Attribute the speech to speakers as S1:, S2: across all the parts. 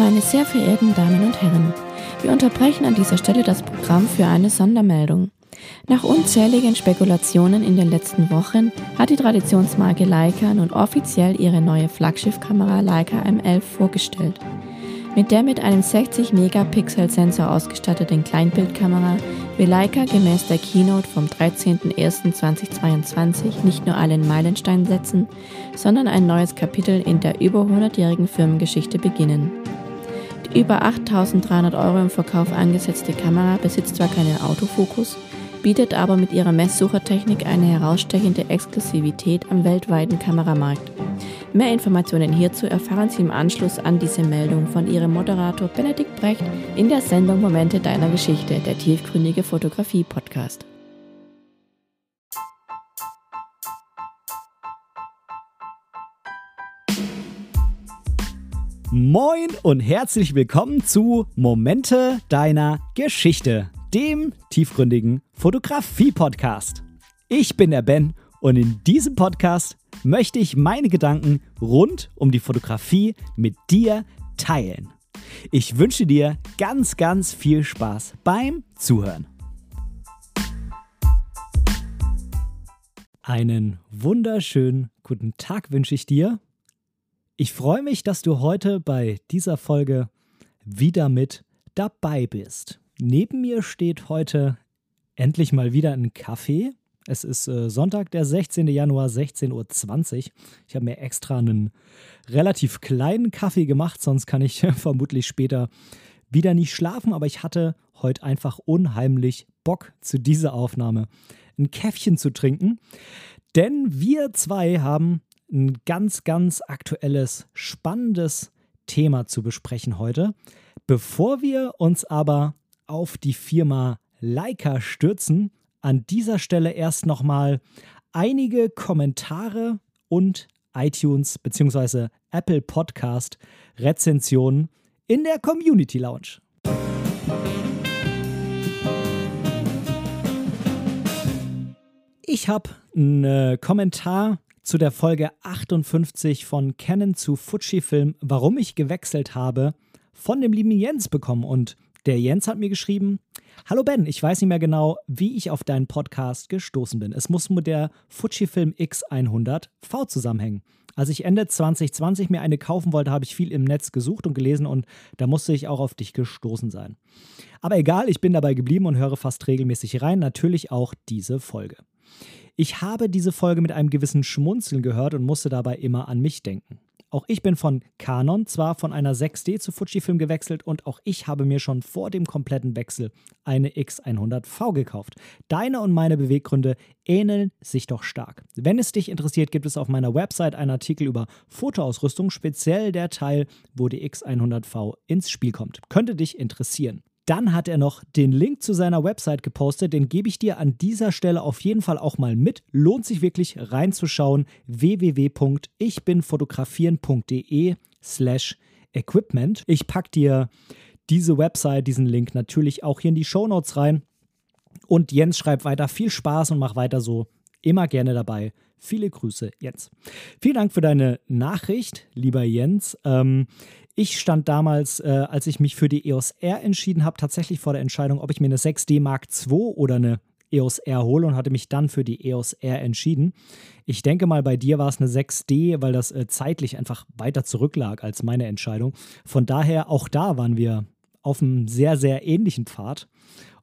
S1: Meine sehr verehrten Damen und Herren, wir unterbrechen an dieser Stelle das Programm für eine Sondermeldung. Nach unzähligen Spekulationen in den letzten Wochen hat die Traditionsmarke Leica nun offiziell ihre neue Flaggschiffkamera Leica M11 vorgestellt. Mit der mit einem 60 Megapixel Sensor ausgestatteten Kleinbildkamera will Leica gemäß der Keynote vom 13.01.2022 nicht nur einen Meilenstein setzen, sondern ein neues Kapitel in der über 100-jährigen Firmengeschichte beginnen. Über 8300 Euro im Verkauf angesetzte Kamera besitzt zwar keinen Autofokus, bietet aber mit ihrer Messsuchertechnik eine herausstechende Exklusivität am weltweiten Kameramarkt. Mehr Informationen hierzu erfahren Sie im Anschluss an diese Meldung von Ihrem Moderator Benedikt Brecht in der Sendung Momente deiner Geschichte, der tiefgründige Fotografie-Podcast.
S2: Moin und herzlich willkommen zu Momente deiner Geschichte dem tiefgründigen Fotografie-Podcast. Ich bin der Ben und in diesem Podcast möchte ich meine Gedanken rund um die Fotografie mit dir teilen. Ich wünsche dir ganz, ganz viel Spaß beim Zuhören. Einen wunderschönen guten Tag wünsche ich dir. Ich freue mich, dass du heute bei dieser Folge wieder mit dabei bist. Neben mir steht heute endlich mal wieder ein Kaffee. Es ist äh, Sonntag, der 16. Januar, 16.20 Uhr. Ich habe mir extra einen relativ kleinen Kaffee gemacht, sonst kann ich vermutlich später wieder nicht schlafen. Aber ich hatte heute einfach unheimlich Bock zu dieser Aufnahme ein Käffchen zu trinken. Denn wir zwei haben ein ganz, ganz aktuelles, spannendes Thema zu besprechen heute. Bevor wir uns aber auf die Firma Leica stürzen, an dieser Stelle erst nochmal einige Kommentare und iTunes bzw. Apple Podcast Rezensionen in der Community Lounge. Ich habe einen Kommentar zu der Folge 58 von Canon zu Fujifilm, warum ich gewechselt habe, von dem lieben Jens bekommen. Und der Jens hat mir geschrieben: Hallo Ben, ich weiß nicht mehr genau, wie ich auf deinen Podcast gestoßen bin. Es muss mit der Fujifilm X100V zusammenhängen. Als ich Ende 2020 mir eine kaufen wollte, habe ich viel im Netz gesucht und gelesen und da musste ich auch auf dich gestoßen sein. Aber egal, ich bin dabei geblieben und höre fast regelmäßig rein, natürlich auch diese Folge. Ich habe diese Folge mit einem gewissen Schmunzeln gehört und musste dabei immer an mich denken. Auch ich bin von Canon zwar von einer 6D zu Fujifilm gewechselt und auch ich habe mir schon vor dem kompletten Wechsel eine X100V gekauft. Deine und meine Beweggründe ähneln sich doch stark. Wenn es dich interessiert, gibt es auf meiner Website einen Artikel über Fotoausrüstung, speziell der Teil, wo die X100V ins Spiel kommt. Könnte dich interessieren. Dann hat er noch den Link zu seiner Website gepostet, den gebe ich dir an dieser Stelle auf jeden Fall auch mal mit. Lohnt sich wirklich reinzuschauen. www.ichbinfotografieren.de slash equipment. Ich packe dir diese Website, diesen Link natürlich auch hier in die Show Notes rein. Und Jens schreibt weiter, viel Spaß und mach weiter so. Immer gerne dabei. Viele Grüße, Jens. Vielen Dank für deine Nachricht, lieber Jens. Ähm, ich stand damals, äh, als ich mich für die EOS R entschieden habe, tatsächlich vor der Entscheidung, ob ich mir eine 6D Mark II oder eine EOS R hole und hatte mich dann für die EOS R entschieden. Ich denke mal, bei dir war es eine 6D, weil das äh, zeitlich einfach weiter zurücklag als meine Entscheidung. Von daher, auch da waren wir auf einem sehr, sehr ähnlichen Pfad.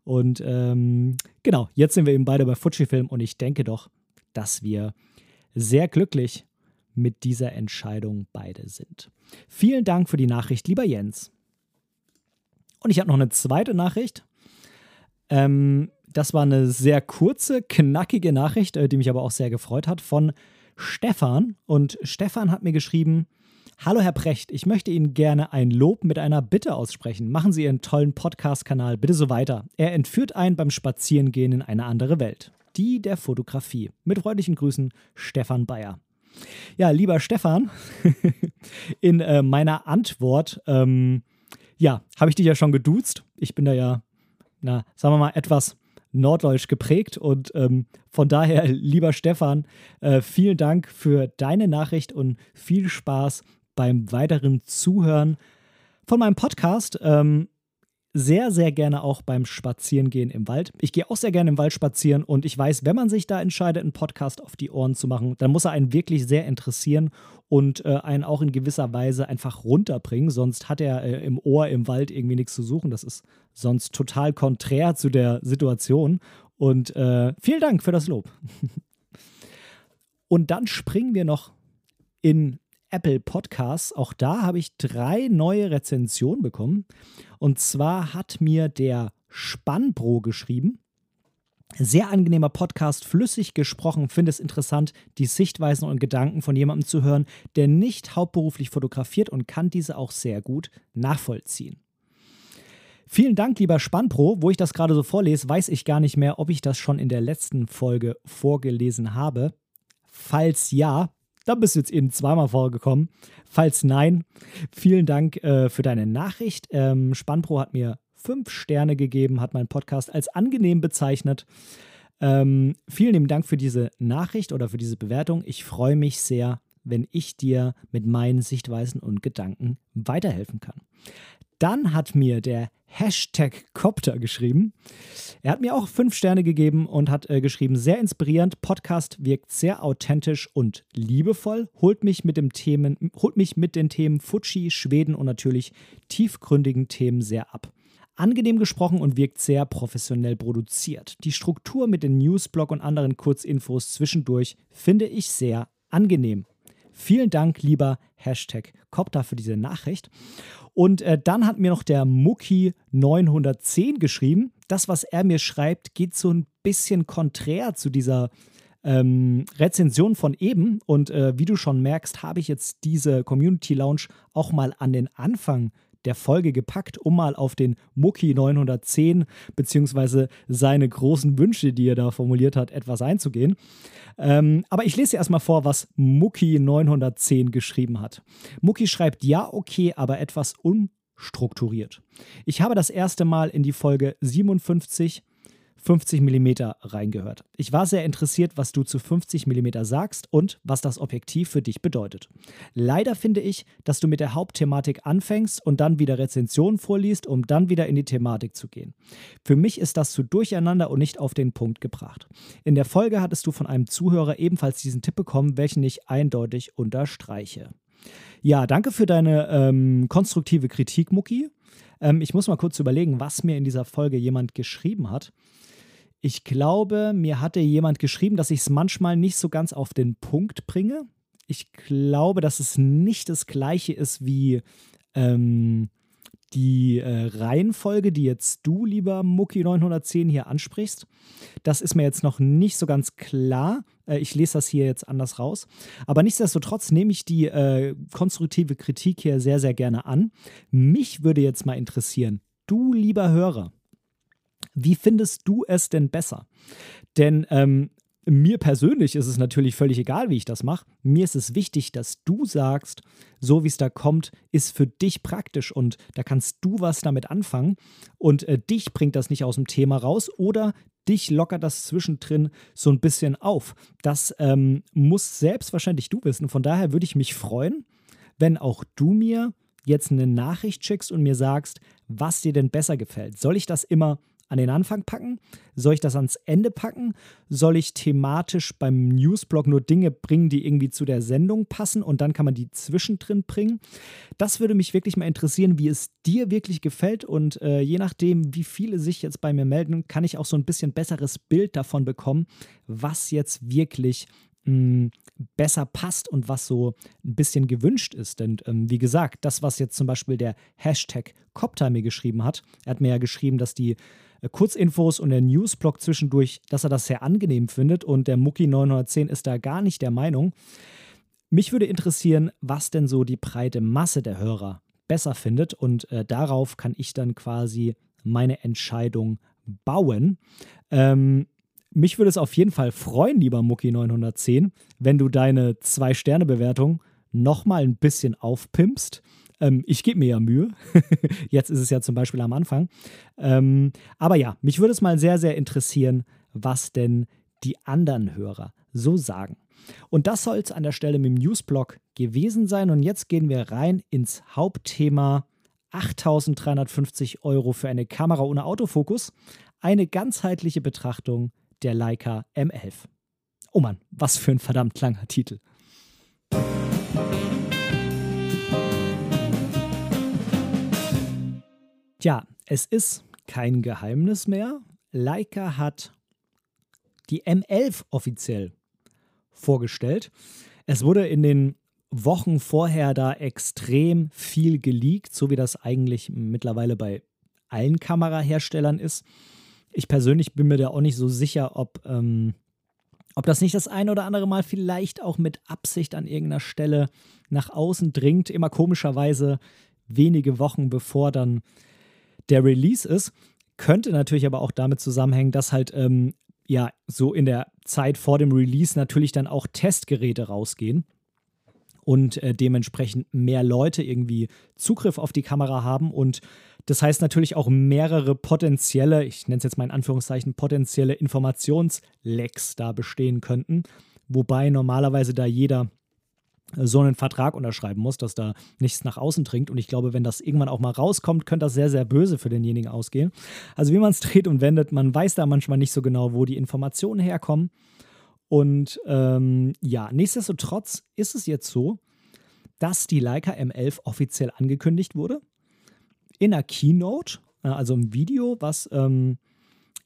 S2: Und ähm, genau, jetzt sind wir eben beide bei Fujifilm und ich denke doch, dass wir sehr glücklich mit dieser Entscheidung beide sind. Vielen Dank für die Nachricht, lieber Jens. Und ich habe noch eine zweite Nachricht. Ähm, das war eine sehr kurze, knackige Nachricht, äh, die mich aber auch sehr gefreut hat, von Stefan. Und Stefan hat mir geschrieben: Hallo Herr Precht, ich möchte Ihnen gerne ein Lob mit einer Bitte aussprechen. Machen Sie Ihren tollen Podcast-Kanal bitte so weiter. Er entführt einen beim Spazierengehen in eine andere Welt. Die der Fotografie. Mit freundlichen Grüßen, Stefan Bayer. Ja, lieber Stefan, in äh, meiner Antwort, ähm, ja, habe ich dich ja schon geduzt. Ich bin da ja, na, sagen wir mal, etwas norddeutsch geprägt und ähm, von daher, lieber Stefan, äh, vielen Dank für deine Nachricht und viel Spaß beim weiteren Zuhören von meinem Podcast. Ähm, sehr, sehr gerne auch beim Spazierengehen im Wald. Ich gehe auch sehr gerne im Wald spazieren und ich weiß, wenn man sich da entscheidet, einen Podcast auf die Ohren zu machen, dann muss er einen wirklich sehr interessieren und äh, einen auch in gewisser Weise einfach runterbringen. Sonst hat er äh, im Ohr im Wald irgendwie nichts zu suchen. Das ist sonst total konträr zu der Situation. Und äh, vielen Dank für das Lob. und dann springen wir noch in Apple Podcasts. Auch da habe ich drei neue Rezensionen bekommen. Und zwar hat mir der Spannbro geschrieben. Sehr angenehmer Podcast, flüssig gesprochen, finde es interessant, die Sichtweisen und Gedanken von jemandem zu hören, der nicht hauptberuflich fotografiert und kann diese auch sehr gut nachvollziehen. Vielen Dank, lieber Spannpro. Wo ich das gerade so vorlese, weiß ich gar nicht mehr, ob ich das schon in der letzten Folge vorgelesen habe. Falls ja, da bist du jetzt eben zweimal vorgekommen. Falls nein, vielen Dank äh, für deine Nachricht. Ähm, Spannpro hat mir fünf Sterne gegeben, hat meinen Podcast als angenehm bezeichnet. Ähm, vielen lieben Dank für diese Nachricht oder für diese Bewertung. Ich freue mich sehr, wenn ich dir mit meinen Sichtweisen und Gedanken weiterhelfen kann. Dann hat mir der Hashtag Copter geschrieben. Er hat mir auch fünf Sterne gegeben und hat äh, geschrieben, sehr inspirierend, Podcast wirkt sehr authentisch und liebevoll, holt mich mit, dem Themen, holt mich mit den Themen Fuji, Schweden und natürlich tiefgründigen Themen sehr ab. Angenehm gesprochen und wirkt sehr professionell produziert. Die Struktur mit den Newsblog und anderen Kurzinfos zwischendurch finde ich sehr angenehm. Vielen Dank, lieber Hashtag Copter, für diese Nachricht. Und äh, dann hat mir noch der Mucki 910 geschrieben. Das, was er mir schreibt, geht so ein bisschen konträr zu dieser ähm, Rezension von eben. Und äh, wie du schon merkst, habe ich jetzt diese Community Lounge auch mal an den Anfang der Folge gepackt, um mal auf den Mucki 910 beziehungsweise seine großen Wünsche, die er da formuliert hat, etwas einzugehen. Ähm, aber ich lese erstmal vor, was Mucki 910 geschrieben hat. Mucki schreibt, ja, okay, aber etwas unstrukturiert. Ich habe das erste Mal in die Folge 57 50 mm reingehört. Ich war sehr interessiert, was du zu 50 mm sagst und was das Objektiv für dich bedeutet. Leider finde ich, dass du mit der Hauptthematik anfängst und dann wieder Rezensionen vorliest, um dann wieder in die Thematik zu gehen. Für mich ist das zu durcheinander und nicht auf den Punkt gebracht. In der Folge hattest du von einem Zuhörer ebenfalls diesen Tipp bekommen, welchen ich eindeutig unterstreiche. Ja, danke für deine ähm, konstruktive Kritik, Mucki. Ähm, ich muss mal kurz überlegen, was mir in dieser Folge jemand geschrieben hat. Ich glaube, mir hatte jemand geschrieben, dass ich es manchmal nicht so ganz auf den Punkt bringe. Ich glaube, dass es nicht das gleiche ist wie ähm, die äh, Reihenfolge, die jetzt du, lieber Mucki 910, hier ansprichst. Das ist mir jetzt noch nicht so ganz klar. Äh, ich lese das hier jetzt anders raus. Aber nichtsdestotrotz nehme ich die äh, konstruktive Kritik hier sehr, sehr gerne an. Mich würde jetzt mal interessieren, du, lieber Hörer, wie findest du es denn besser? Denn ähm, mir persönlich ist es natürlich völlig egal, wie ich das mache. Mir ist es wichtig, dass du sagst, so wie es da kommt, ist für dich praktisch und da kannst du was damit anfangen und äh, dich bringt das nicht aus dem Thema raus oder dich lockert das zwischendrin so ein bisschen auf. Das ähm, muss selbstverständlich du wissen. Von daher würde ich mich freuen, wenn auch du mir jetzt eine Nachricht schickst und mir sagst, was dir denn besser gefällt. Soll ich das immer an den Anfang packen? Soll ich das ans Ende packen? Soll ich thematisch beim Newsblog nur Dinge bringen, die irgendwie zu der Sendung passen und dann kann man die zwischendrin bringen? Das würde mich wirklich mal interessieren, wie es dir wirklich gefällt und äh, je nachdem, wie viele sich jetzt bei mir melden, kann ich auch so ein bisschen besseres Bild davon bekommen, was jetzt wirklich hm, besser passt und was so ein bisschen gewünscht ist. Denn ähm, wie gesagt, das, was jetzt zum Beispiel der Hashtag Copter mir geschrieben hat, er hat mir ja geschrieben, dass die Kurzinfos und der Newsblog zwischendurch, dass er das sehr angenehm findet und der Mucki 910 ist da gar nicht der Meinung. Mich würde interessieren, was denn so die breite Masse der Hörer besser findet und äh, darauf kann ich dann quasi meine Entscheidung bauen. Ähm, mich würde es auf jeden Fall freuen, lieber Mucki 910, wenn du deine 2-Sterne-Bewertung nochmal ein bisschen aufpimpst ähm, ich gebe mir ja Mühe. Jetzt ist es ja zum Beispiel am Anfang. Ähm, aber ja, mich würde es mal sehr, sehr interessieren, was denn die anderen Hörer so sagen. Und das soll es an der Stelle mit dem Newsblog gewesen sein. Und jetzt gehen wir rein ins Hauptthema 8350 Euro für eine Kamera ohne Autofokus. Eine ganzheitliche Betrachtung der Leica M11. Oh Mann, was für ein verdammt langer Titel. Tja, es ist kein Geheimnis mehr. Leica hat die M11 offiziell vorgestellt. Es wurde in den Wochen vorher da extrem viel geleakt, so wie das eigentlich mittlerweile bei allen Kameraherstellern ist. Ich persönlich bin mir da auch nicht so sicher, ob, ähm, ob das nicht das ein oder andere Mal vielleicht auch mit Absicht an irgendeiner Stelle nach außen dringt. Immer komischerweise wenige Wochen bevor dann der Release ist. Könnte natürlich aber auch damit zusammenhängen, dass halt ähm, ja so in der Zeit vor dem Release natürlich dann auch Testgeräte rausgehen und äh, dementsprechend mehr Leute irgendwie Zugriff auf die Kamera haben und das heißt natürlich auch mehrere potenzielle, ich nenne es jetzt mal in Anführungszeichen, potenzielle Informationslecks da bestehen könnten, wobei normalerweise da jeder so einen Vertrag unterschreiben muss, dass da nichts nach außen dringt. Und ich glaube, wenn das irgendwann auch mal rauskommt, könnte das sehr, sehr böse für denjenigen ausgehen. Also wie man es dreht und wendet, man weiß da manchmal nicht so genau, wo die Informationen herkommen. Und ähm, ja, nichtsdestotrotz ist es jetzt so, dass die Leica M11 offiziell angekündigt wurde. In einer Keynote, äh, also im Video, was ähm,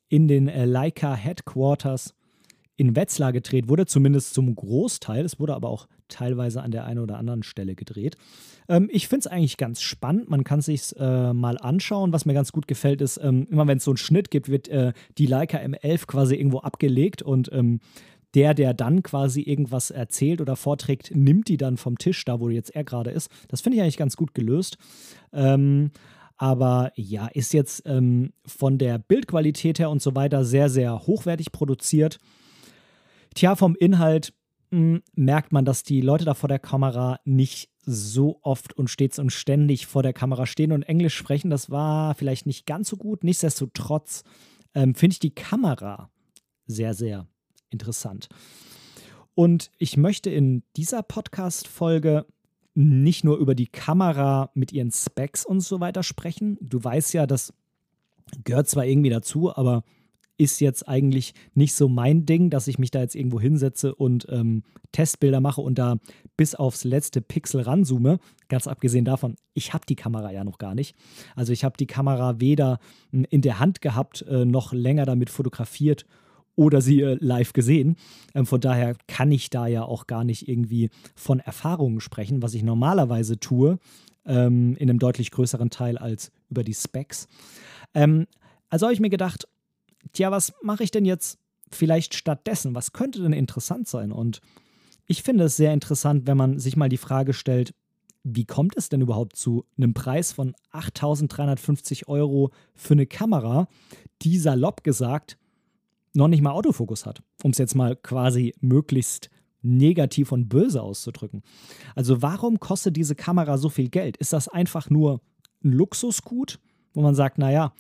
S2: in den äh, Leica Headquarters in Wetzlar gedreht wurde, zumindest zum Großteil. Es wurde aber auch teilweise an der einen oder anderen Stelle gedreht. Ähm, ich finde es eigentlich ganz spannend. Man kann sich äh, mal anschauen. Was mir ganz gut gefällt, ist, ähm, immer wenn es so einen Schnitt gibt, wird äh, die Leica M11 quasi irgendwo abgelegt und ähm, der, der dann quasi irgendwas erzählt oder vorträgt, nimmt die dann vom Tisch, da wo jetzt er gerade ist. Das finde ich eigentlich ganz gut gelöst. Ähm, aber ja, ist jetzt ähm, von der Bildqualität her und so weiter sehr, sehr hochwertig produziert. Tja, vom Inhalt mh, hm, merkt man, dass die Leute da vor der Kamera nicht so oft und stets und ständig vor der Kamera stehen und Englisch sprechen. Das war vielleicht nicht ganz so gut. Nichtsdestotrotz ähm, finde ich die Kamera sehr, sehr interessant. Und ich möchte in dieser Podcast-Folge nicht nur über die Kamera mit ihren Specs und so weiter sprechen. Du weißt ja, das gehört zwar irgendwie dazu, aber ist jetzt eigentlich nicht so mein Ding, dass ich mich da jetzt irgendwo hinsetze und ähm, Testbilder mache und da bis aufs letzte Pixel ranzoome. Ganz abgesehen davon, ich habe die Kamera ja noch gar nicht. Also ich habe die Kamera weder hm, in der Hand gehabt, äh, noch länger damit fotografiert oder sie äh, live gesehen. Ähm, von daher kann ich da ja auch gar nicht irgendwie von Erfahrungen sprechen, was ich normalerweise tue, ähm, in einem deutlich größeren Teil als über die Specs. Ähm, also habe ich mir gedacht, tja, was mache ich denn jetzt vielleicht stattdessen? Was könnte denn interessant sein? Und ich finde es sehr interessant, wenn man sich mal die Frage stellt, wie kommt es denn überhaupt zu einem Preis von 8.350 Euro für eine Kamera, die salopp gesagt noch nicht mal Autofokus hat, um es jetzt mal quasi möglichst negativ und böse auszudrücken. Also warum kostet diese Kamera so viel Geld? Ist das einfach nur ein Luxusgut, wo man sagt, naja,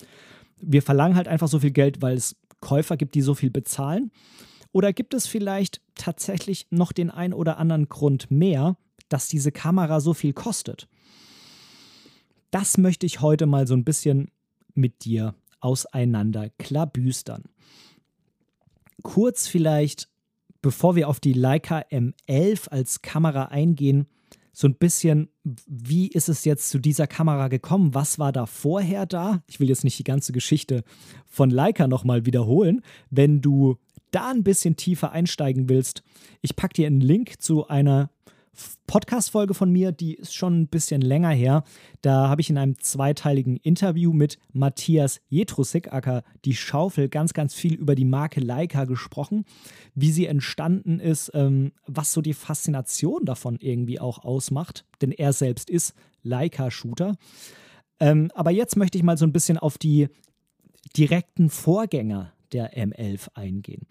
S2: wir verlangen halt einfach so viel Geld, weil es Käufer gibt, die so viel bezahlen? Oder gibt es vielleicht tatsächlich noch den ein oder anderen Grund mehr, dass diese Kamera so viel kostet? Das möchte ich heute mal so ein bisschen mit dir auseinander klabüstern. Kurz vielleicht, bevor wir auf die Leica M11 als Kamera eingehen, so ein bisschen, wie ist es jetzt zu dieser Kamera gekommen? Was war da vorher da? Ich will jetzt nicht die ganze Geschichte von Leica nochmal wiederholen. Wenn du da ein bisschen tiefer einsteigen willst, ich packe dir einen Link zu einer Podcast-Folge von mir, die ist schon ein bisschen länger her. Da habe ich in einem zweiteiligen Interview mit Matthias Jetrusik, aka Die Schaufel, ganz, ganz viel über die Marke Leica gesprochen, wie sie entstanden ist, ähm, was so die Faszination davon irgendwie auch ausmacht, denn er selbst ist Leica-Shooter. Ähm, aber jetzt möchte ich mal so ein bisschen auf die direkten Vorgänger der M11 eingehen.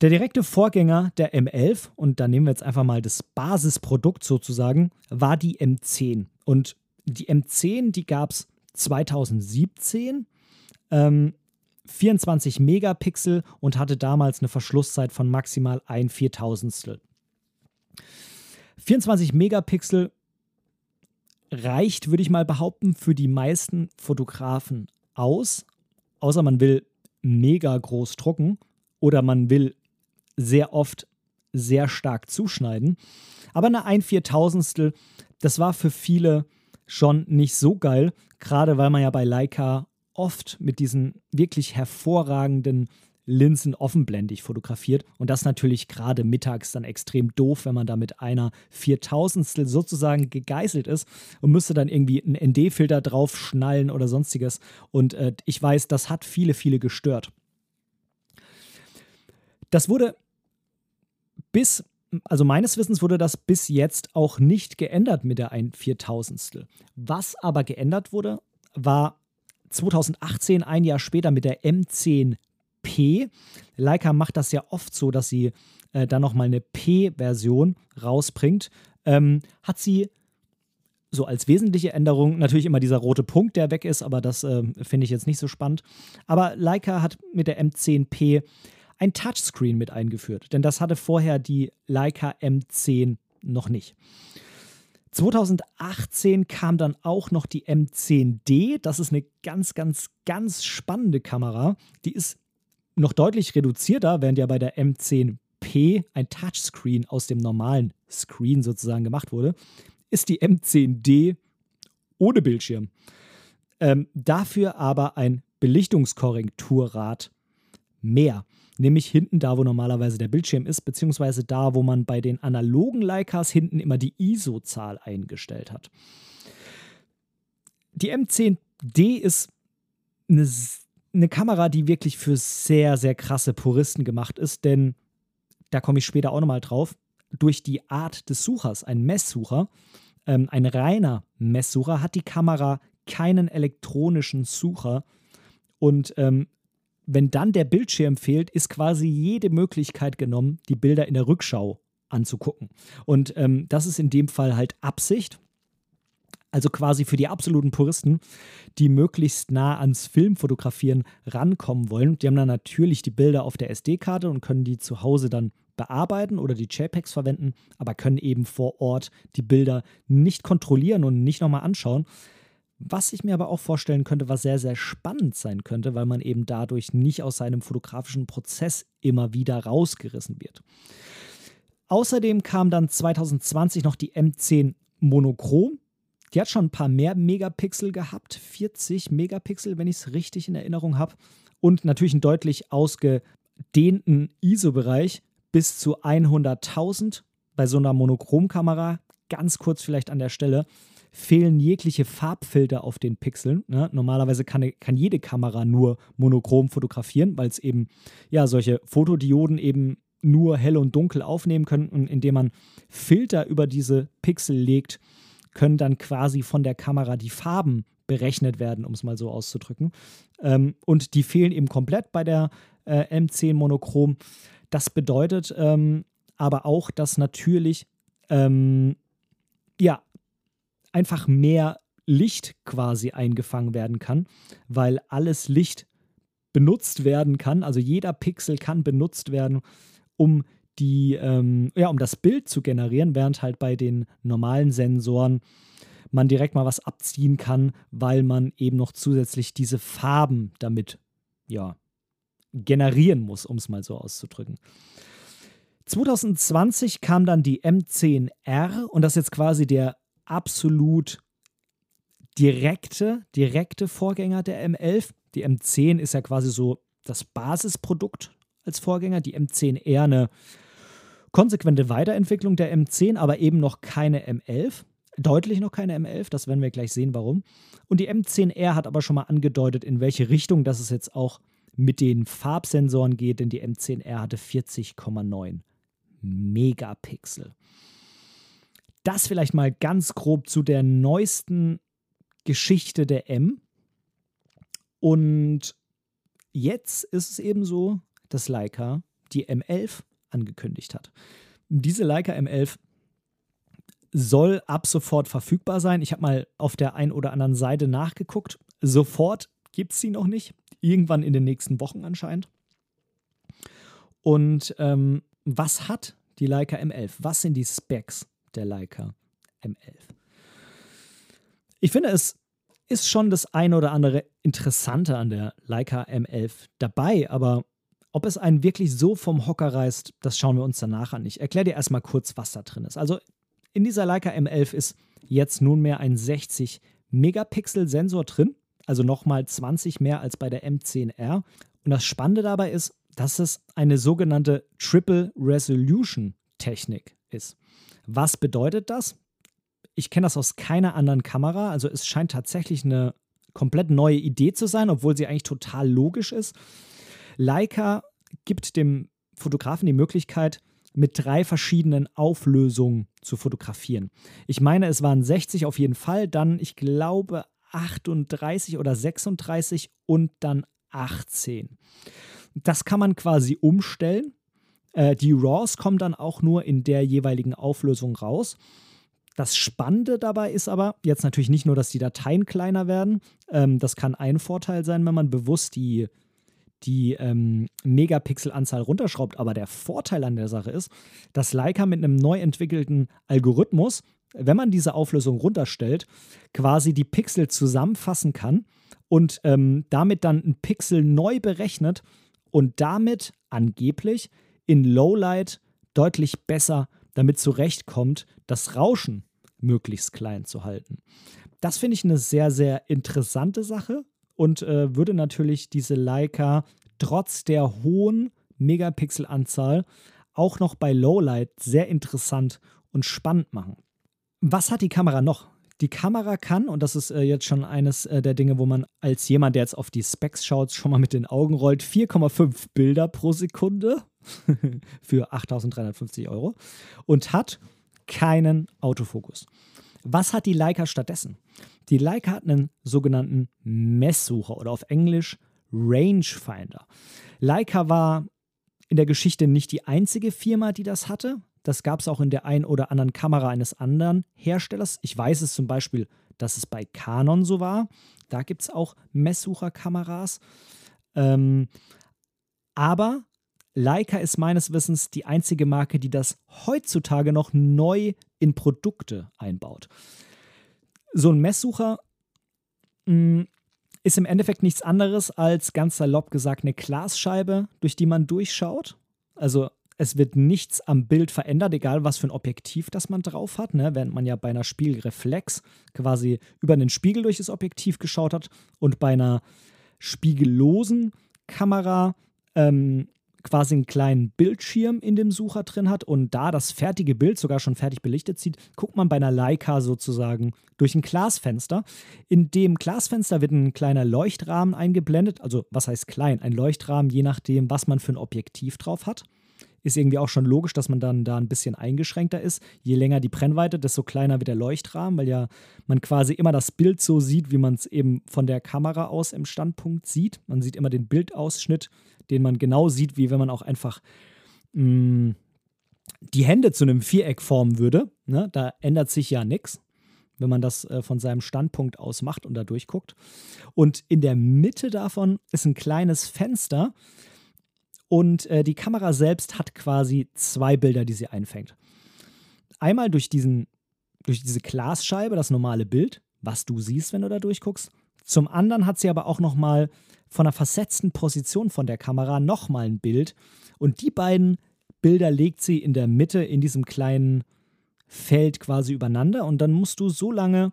S2: Der direkte Vorgänger der M11, und da nehmen wir jetzt einfach mal das Basisprodukt sozusagen, war die M10. Und die M10, die gab es 2017, ähm, 24 Megapixel und hatte damals eine Verschlusszeit von maximal ein Viertausendstel. 24 Megapixel reicht, würde ich mal behaupten, für die meisten Fotografen aus. Außer man will mega groß drucken oder man will sehr oft sehr stark zuschneiden. Aber eine 1 Viertausendstel, das war für viele schon nicht so geil, gerade weil man ja bei Leica oft mit diesen wirklich hervorragenden Linsen offenblendig fotografiert. Und das natürlich gerade mittags dann extrem doof, wenn man da mit einer Viertausendstel sozusagen gegeißelt ist und müsste dann irgendwie einen ND-Filter drauf schnallen oder sonstiges. Und äh, ich weiß, das hat viele, viele gestört. Das wurde bis, also meines Wissens wurde das bis jetzt auch nicht geändert mit der 1 Viertausendstel. Was aber geändert wurde, war 2018, ein Jahr später mit der M10 P. Leica macht das ja oft so, dass sie äh, dann nochmal eine P-Version rausbringt. Ähm, hat sie so als wesentliche Änderung natürlich immer dieser rote Punkt, der weg ist, aber das äh, finde ich jetzt nicht so spannend. Aber Leica hat mit der M10P ein Touchscreen mit eingeführt, denn das hatte vorher die Leica M10 noch nicht. 2018 kam dann auch noch die M10D. Das ist eine ganz, ganz, ganz spannende Kamera. Die ist noch deutlich reduzierter, während ja bei der M10P ein Touchscreen aus dem normalen Screen sozusagen gemacht wurde, ist die M10D ohne Bildschirm. Ähm, dafür aber ein Belichtungskorrekturrad mehr. Nämlich hinten da, wo normalerweise der Bildschirm ist, beziehungsweise da, wo man bei den analogen Leicas hinten immer die ISO-Zahl eingestellt hat. Die M10D ist eine eine Kamera, die wirklich für sehr, sehr krasse Puristen gemacht ist, denn da komme ich später auch nochmal drauf. Durch die Art des Suchers, ein Messsucher, ähm, ein reiner Messsucher, hat die Kamera keinen elektronischen Sucher. Und ähm, wenn dann der Bildschirm fehlt, ist quasi jede Möglichkeit genommen, die Bilder in der Rückschau anzugucken. Und ähm, das ist in dem Fall halt Absicht. Also quasi für die absoluten Puristen, die möglichst nah ans Filmfotografieren rankommen wollen. Die haben dann natürlich die Bilder auf der SD-Karte und können die zu Hause dann bearbeiten oder die JPEGs verwenden, aber können eben vor Ort die Bilder nicht kontrollieren und nicht nochmal anschauen. Was ich mir aber auch vorstellen könnte, was sehr, sehr spannend sein könnte, weil man eben dadurch nicht aus seinem fotografischen Prozess immer wieder rausgerissen wird. Außerdem kam dann 2020 noch die M10 Monochrom. Die hat schon ein paar mehr Megapixel gehabt, 40 Megapixel, wenn ich es richtig in Erinnerung habe. Und natürlich einen deutlich ausgedehnten ISO-Bereich bis zu 100.000 bei so einer Monochromkamera. Ganz kurz vielleicht an der Stelle fehlen jegliche Farbfilter auf den Pixeln. Ne? Normalerweise kann, kann, jede Kamera nur monochrom fotografieren, weil es eben ja solche Fotodioden eben nur hell und dunkel aufnehmen können und indem man Filter über diese Pixel legt, können dann quasi von der Kamera die Farben berechnet werden, um es mal so auszudrücken. Ähm, und die fehlen eben komplett bei der äh, M10 Monochrom. Das bedeutet ähm, aber auch, dass natürlich ähm, ja einfach mehr Licht quasi eingefangen werden kann, weil alles Licht benutzt werden kann. Also jeder Pixel kann benutzt werden, um die, ähm, ja, um das Bild zu generieren, während halt bei den normalen Sensoren man direkt mal was abziehen kann, weil man eben noch zusätzlich diese Farben damit, ja, generieren muss, um es mal so auszudrücken. 2020 kam dann die M10R und das ist jetzt quasi der absolut direkte, direkte Vorgänger der M11. Die M10 ist ja quasi so das Basisprodukt als Vorgänger, die M10R eine konsequente Weiterentwicklung der M10, aber eben noch keine M11. Deutlich noch keine M11, das werden wir gleich sehen, warum. Und die M10R hat aber schon mal angedeutet, in welche Richtung das es jetzt auch mit den Farbsensoren geht, denn die M10R hatte 40,9 Megapixel. Das vielleicht mal ganz grob zu der neuesten Geschichte der M. Und jetzt ist es eben so, dass Leica die M11 angekündigt hat. Diese Leica M11 soll ab sofort verfügbar sein. Ich habe mal auf der einen oder anderen Seite nachgeguckt. Sofort gibt es sie noch nicht. Irgendwann in den nächsten Wochen anscheinend. Und ähm, was hat die Leica M11? Was sind die Specs der Leica M11? Ich finde, es ist schon das eine oder andere Interessante an der Leica M11 dabei, aber ob es einen wirklich so vom Hocker reißt, das schauen wir uns danach an. Ich erkläre dir erstmal kurz, was da drin ist. Also in dieser Leica M11 ist jetzt nunmehr ein 60 Megapixel Sensor drin, also nochmal 20 mehr als bei der M10R. Und das Spannende dabei ist, dass es eine sogenannte Triple Resolution Technik ist. Was bedeutet das? Ich kenne das aus keiner anderen Kamera. Also es scheint tatsächlich eine komplett neue Idee zu sein, obwohl sie eigentlich total logisch ist. Leica gibt dem Fotografen die Möglichkeit, mit drei verschiedenen Auflösungen zu fotografieren. Ich meine, es waren 60 auf jeden Fall, dann ich glaube 38 oder 36 und dann 18. Das kann man quasi umstellen. Äh, die RAWs kommen dann auch nur in der jeweiligen Auflösung raus. Das Spannende dabei ist aber jetzt natürlich nicht nur, dass die Dateien kleiner werden. Ähm, das kann ein Vorteil sein, wenn man bewusst die, die ähm, Megapixel-Anzahl runterschraubt. Aber der Vorteil an der Sache ist, dass Leica mit einem neu entwickelten Algorithmus, wenn man diese Auflösung runterstellt, quasi die Pixel zusammenfassen kann und ähm, damit dann ein Pixel neu berechnet und damit angeblich in Lowlight deutlich besser damit zurechtkommt, das Rauschen möglichst klein zu halten. Das finde ich eine sehr, sehr interessante Sache und äh, würde natürlich diese Leica trotz der hohen Megapixelanzahl auch noch bei Lowlight sehr interessant und spannend machen. Was hat die Kamera noch? Die Kamera kann, und das ist äh, jetzt schon eines äh, der Dinge, wo man als jemand, der jetzt auf die Specs schaut, schon mal mit den Augen rollt, 4,5 Bilder pro Sekunde für 8.350 Euro und hat keinen Autofokus. Was hat die Leica stattdessen? Die Leica hat einen sogenannten Messsucher oder auf Englisch Rangefinder. Leica war in der Geschichte nicht die einzige Firma, die das hatte. Das gab es auch in der ein oder anderen Kamera eines anderen Herstellers. Ich weiß es zum Beispiel, dass es bei Canon so war. Da gibt es auch Messsucherkameras. Ähm, aber Leica ist meines Wissens die einzige Marke, die das heutzutage noch neu in Produkte einbaut. So ein Messsucher mh, mm, ist im Endeffekt nichts anderes als ganz salopp gesagt eine Glasscheibe, durch die man durchschaut. Also es wird nichts am Bild verändert, egal was für ein Objektiv das man drauf hat. Ne? Während man ja bei einer Spiegelreflex quasi über einen Spiegel durch das Objektiv geschaut hat und bei einer spiegellosen Kamera ähm, quasi einen kleinen Bildschirm in dem Sucher drin hat und da das fertige Bild sogar schon fertig belichtet sieht, guckt man bei einer Leica sozusagen durch ein Glasfenster. In dem Glasfenster wird ein kleiner Leuchtrahmen eingeblendet, also was heißt klein? Ein Leuchtrahmen, je nachdem, was man für ein Objektiv drauf hat. Ist irgendwie auch schon logisch, dass man dann da ein bisschen eingeschränkter ist. Je länger die Brennweite, desto kleiner wird der Leuchtrahmen, weil ja man quasi immer das Bild so sieht, wie man es eben von der Kamera aus im Standpunkt sieht. Man sieht immer den Bildausschnitt den man genau sieht, wie wenn man auch einfach mh, mm, die Hände zu einem Viereck formen würde. Ne? Da ändert sich ja nichts, wenn man das äh, von seinem Standpunkt aus macht und da durchguckt. Und in der Mitte davon ist ein kleines Fenster und äh, die Kamera selbst hat quasi zwei Bilder, die sie einfängt. Einmal durch, diesen, durch diese Glasscheibe, das normale Bild, was du siehst, wenn du da durchguckst. Zum anderen hat sie aber auch nochmal von einer versetzten Position von der Kamera nochmal ein Bild. Und die beiden Bilder legt sie in der Mitte in diesem kleinen Feld quasi übereinander. Und dann musst du so lange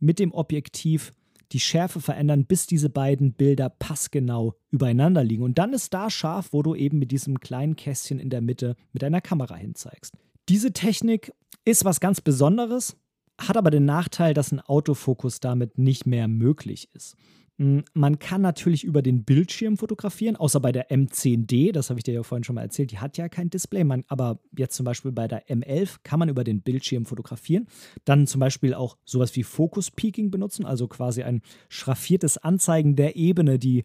S2: mit dem Objektiv die Schärfe verändern, bis diese beiden Bilder passgenau übereinander liegen. Und dann ist da scharf, wo du eben mit diesem kleinen Kästchen in der Mitte mit deiner Kamera hinzeigst. Diese Technik ist was ganz Besonderes, hat aber den Nachteil, dass ein Autofokus damit nicht mehr möglich ist. Hm, man kann natürlich über den Bildschirm fotografieren, außer bei der M10D, das habe ich dir ja vorhin schon mal erzählt, die hat ja kein Display, man, aber jetzt zum Beispiel bei der M11 kann man über den Bildschirm fotografieren. Dann zum Beispiel auch sowas wie Focus Peaking benutzen, also quasi ein schraffiertes Anzeigen der Ebene, die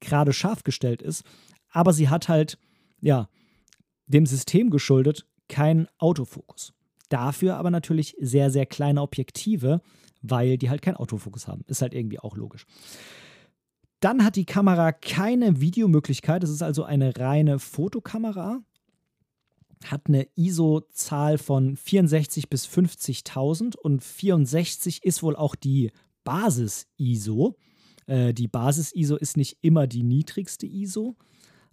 S2: gerade scharf gestellt ist. Aber sie hat halt, ja, dem System geschuldet, keinen Autofokus. Dafür aber natürlich sehr, sehr kleine Objektive, weil die halt keinen Autofokus haben. Ist halt irgendwie auch logisch. Dann hat die Kamera keine Videomöglichkeit. Es ist also eine reine Fotokamera. hat eine ISO-Zahl von 64 bis 50.000 und 64 ist wohl auch die Basis-ISO. Äh, die Basis-ISO ist nicht immer die niedrigste ISO,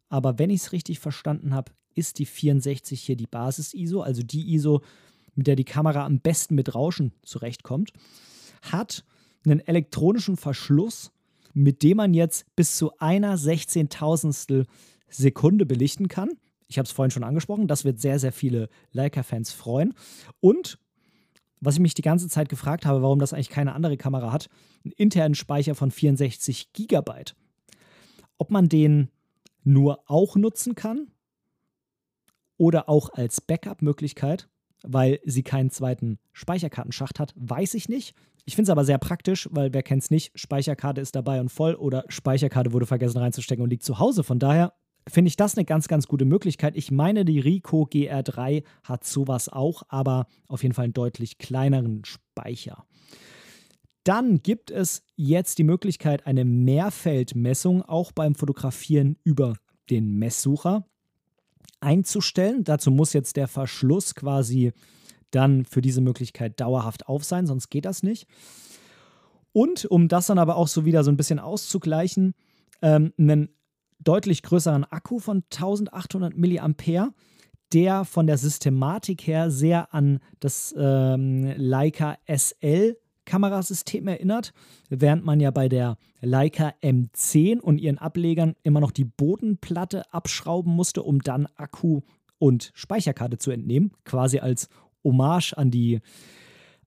S2: aber wenn ich es richtig verstanden habe, ist die 64 hier die Basis-ISO, also die ISO, mit der die Kamera am besten mit Rauschen zurechtkommt. Hat einen elektronischen Verschluss, mit dem man jetzt bis zu einer Sechzehntausendstel Sekunde belichten kann. Ich habe es vorhin schon angesprochen, das wird sehr, sehr viele Leica-Fans freuen. Und was ich mich die ganze Zeit gefragt habe, warum das eigentlich keine andere Kamera hat, einen internen Speicher von 64 Gigabyte. Ob man den nur auch nutzen kann oder auch als Backup-Möglichkeit, weil sie keinen zweiten Speicherkartenschacht hat, weiß ich nicht. Ich finde es aber sehr praktisch, weil wer kennt es nicht, Speicherkarte ist dabei und voll oder Speicherkarte wurde vergessen reinzustecken und liegt zu Hause. Von daher finde ich das eine ganz, ganz gute Möglichkeit. Ich meine, die Ricoh GR3 hat sowas auch, aber auf jeden Fall einen deutlich kleineren Speicher. Dann gibt es jetzt die Möglichkeit, eine Mehrfeldmessung auch beim Fotografieren über den Messsucher einzustellen. Dazu muss jetzt der Verschluss quasi dann für diese Möglichkeit dauerhaft auf sein, sonst geht das nicht. Und um das dann aber auch so wieder so ein bisschen auszugleichen, ähm, einen deutlich größeren Akku von 1800 mAh, der von der Systematik her sehr an das ähm, Leica SL Kamerasystem erinnert, während man ja bei der Leica M10 und ihren Ablegern immer noch die Bodenplatte abschrauben musste, um dann Akku und Speicherkarte zu entnehmen, quasi als Hommage an die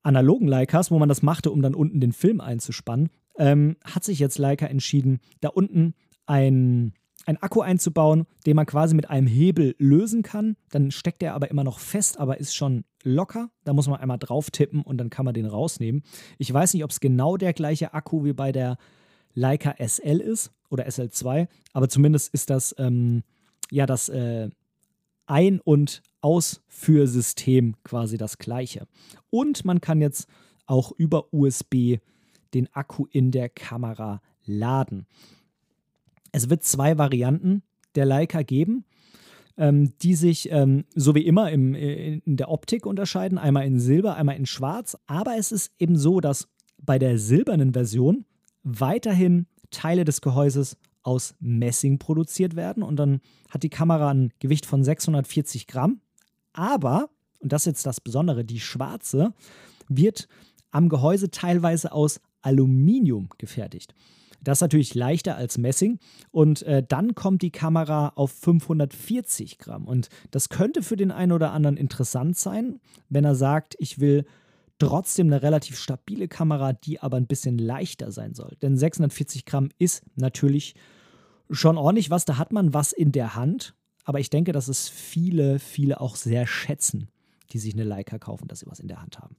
S2: analogen Leicas, wo man das machte, um dann unten den Film einzuspannen, ähm, hat sich jetzt Leica entschieden, da unten ein einen Akku einzubauen, den man quasi mit einem Hebel lösen kann. Dann steckt er aber immer noch fest, aber ist schon locker. Da muss man einmal drauf tippen und dann kann man den rausnehmen. Ich weiß nicht, ob es genau der gleiche Akku wie bei der Leica SL ist oder SL2, aber zumindest ist das ähm, ja das äh, Ein- und Ausführsystem quasi das gleiche. Und man kann jetzt auch über USB den Akku in der Kamera laden. Es wird zwei Varianten der Leica geben, ähm, die sich ähm, so wie immer im, in der Optik unterscheiden. Einmal in Silber, einmal in Schwarz. Aber es ist eben so, dass bei der silbernen Version weiterhin Teile des Gehäuses aus Messing produziert werden und dann hat die Kamera ein Gewicht von 640 Gramm. Aber, und das ist jetzt das Besondere, die schwarze wird am Gehäuse teilweise aus Aluminium gefertigt. Das ist natürlich leichter als Messing. Und äh, dann kommt die Kamera auf 540 Gramm. Und das könnte für den einen oder anderen interessant sein, wenn er sagt, ich will trotzdem eine relativ stabile Kamera, die aber ein bisschen leichter sein soll. Denn 640 Gramm ist natürlich schon ordentlich was. Da hat man was in der Hand. Aber ich denke, dass es viele, viele auch sehr schätzen, die sich eine Leica kaufen, dass sie was in der Hand haben.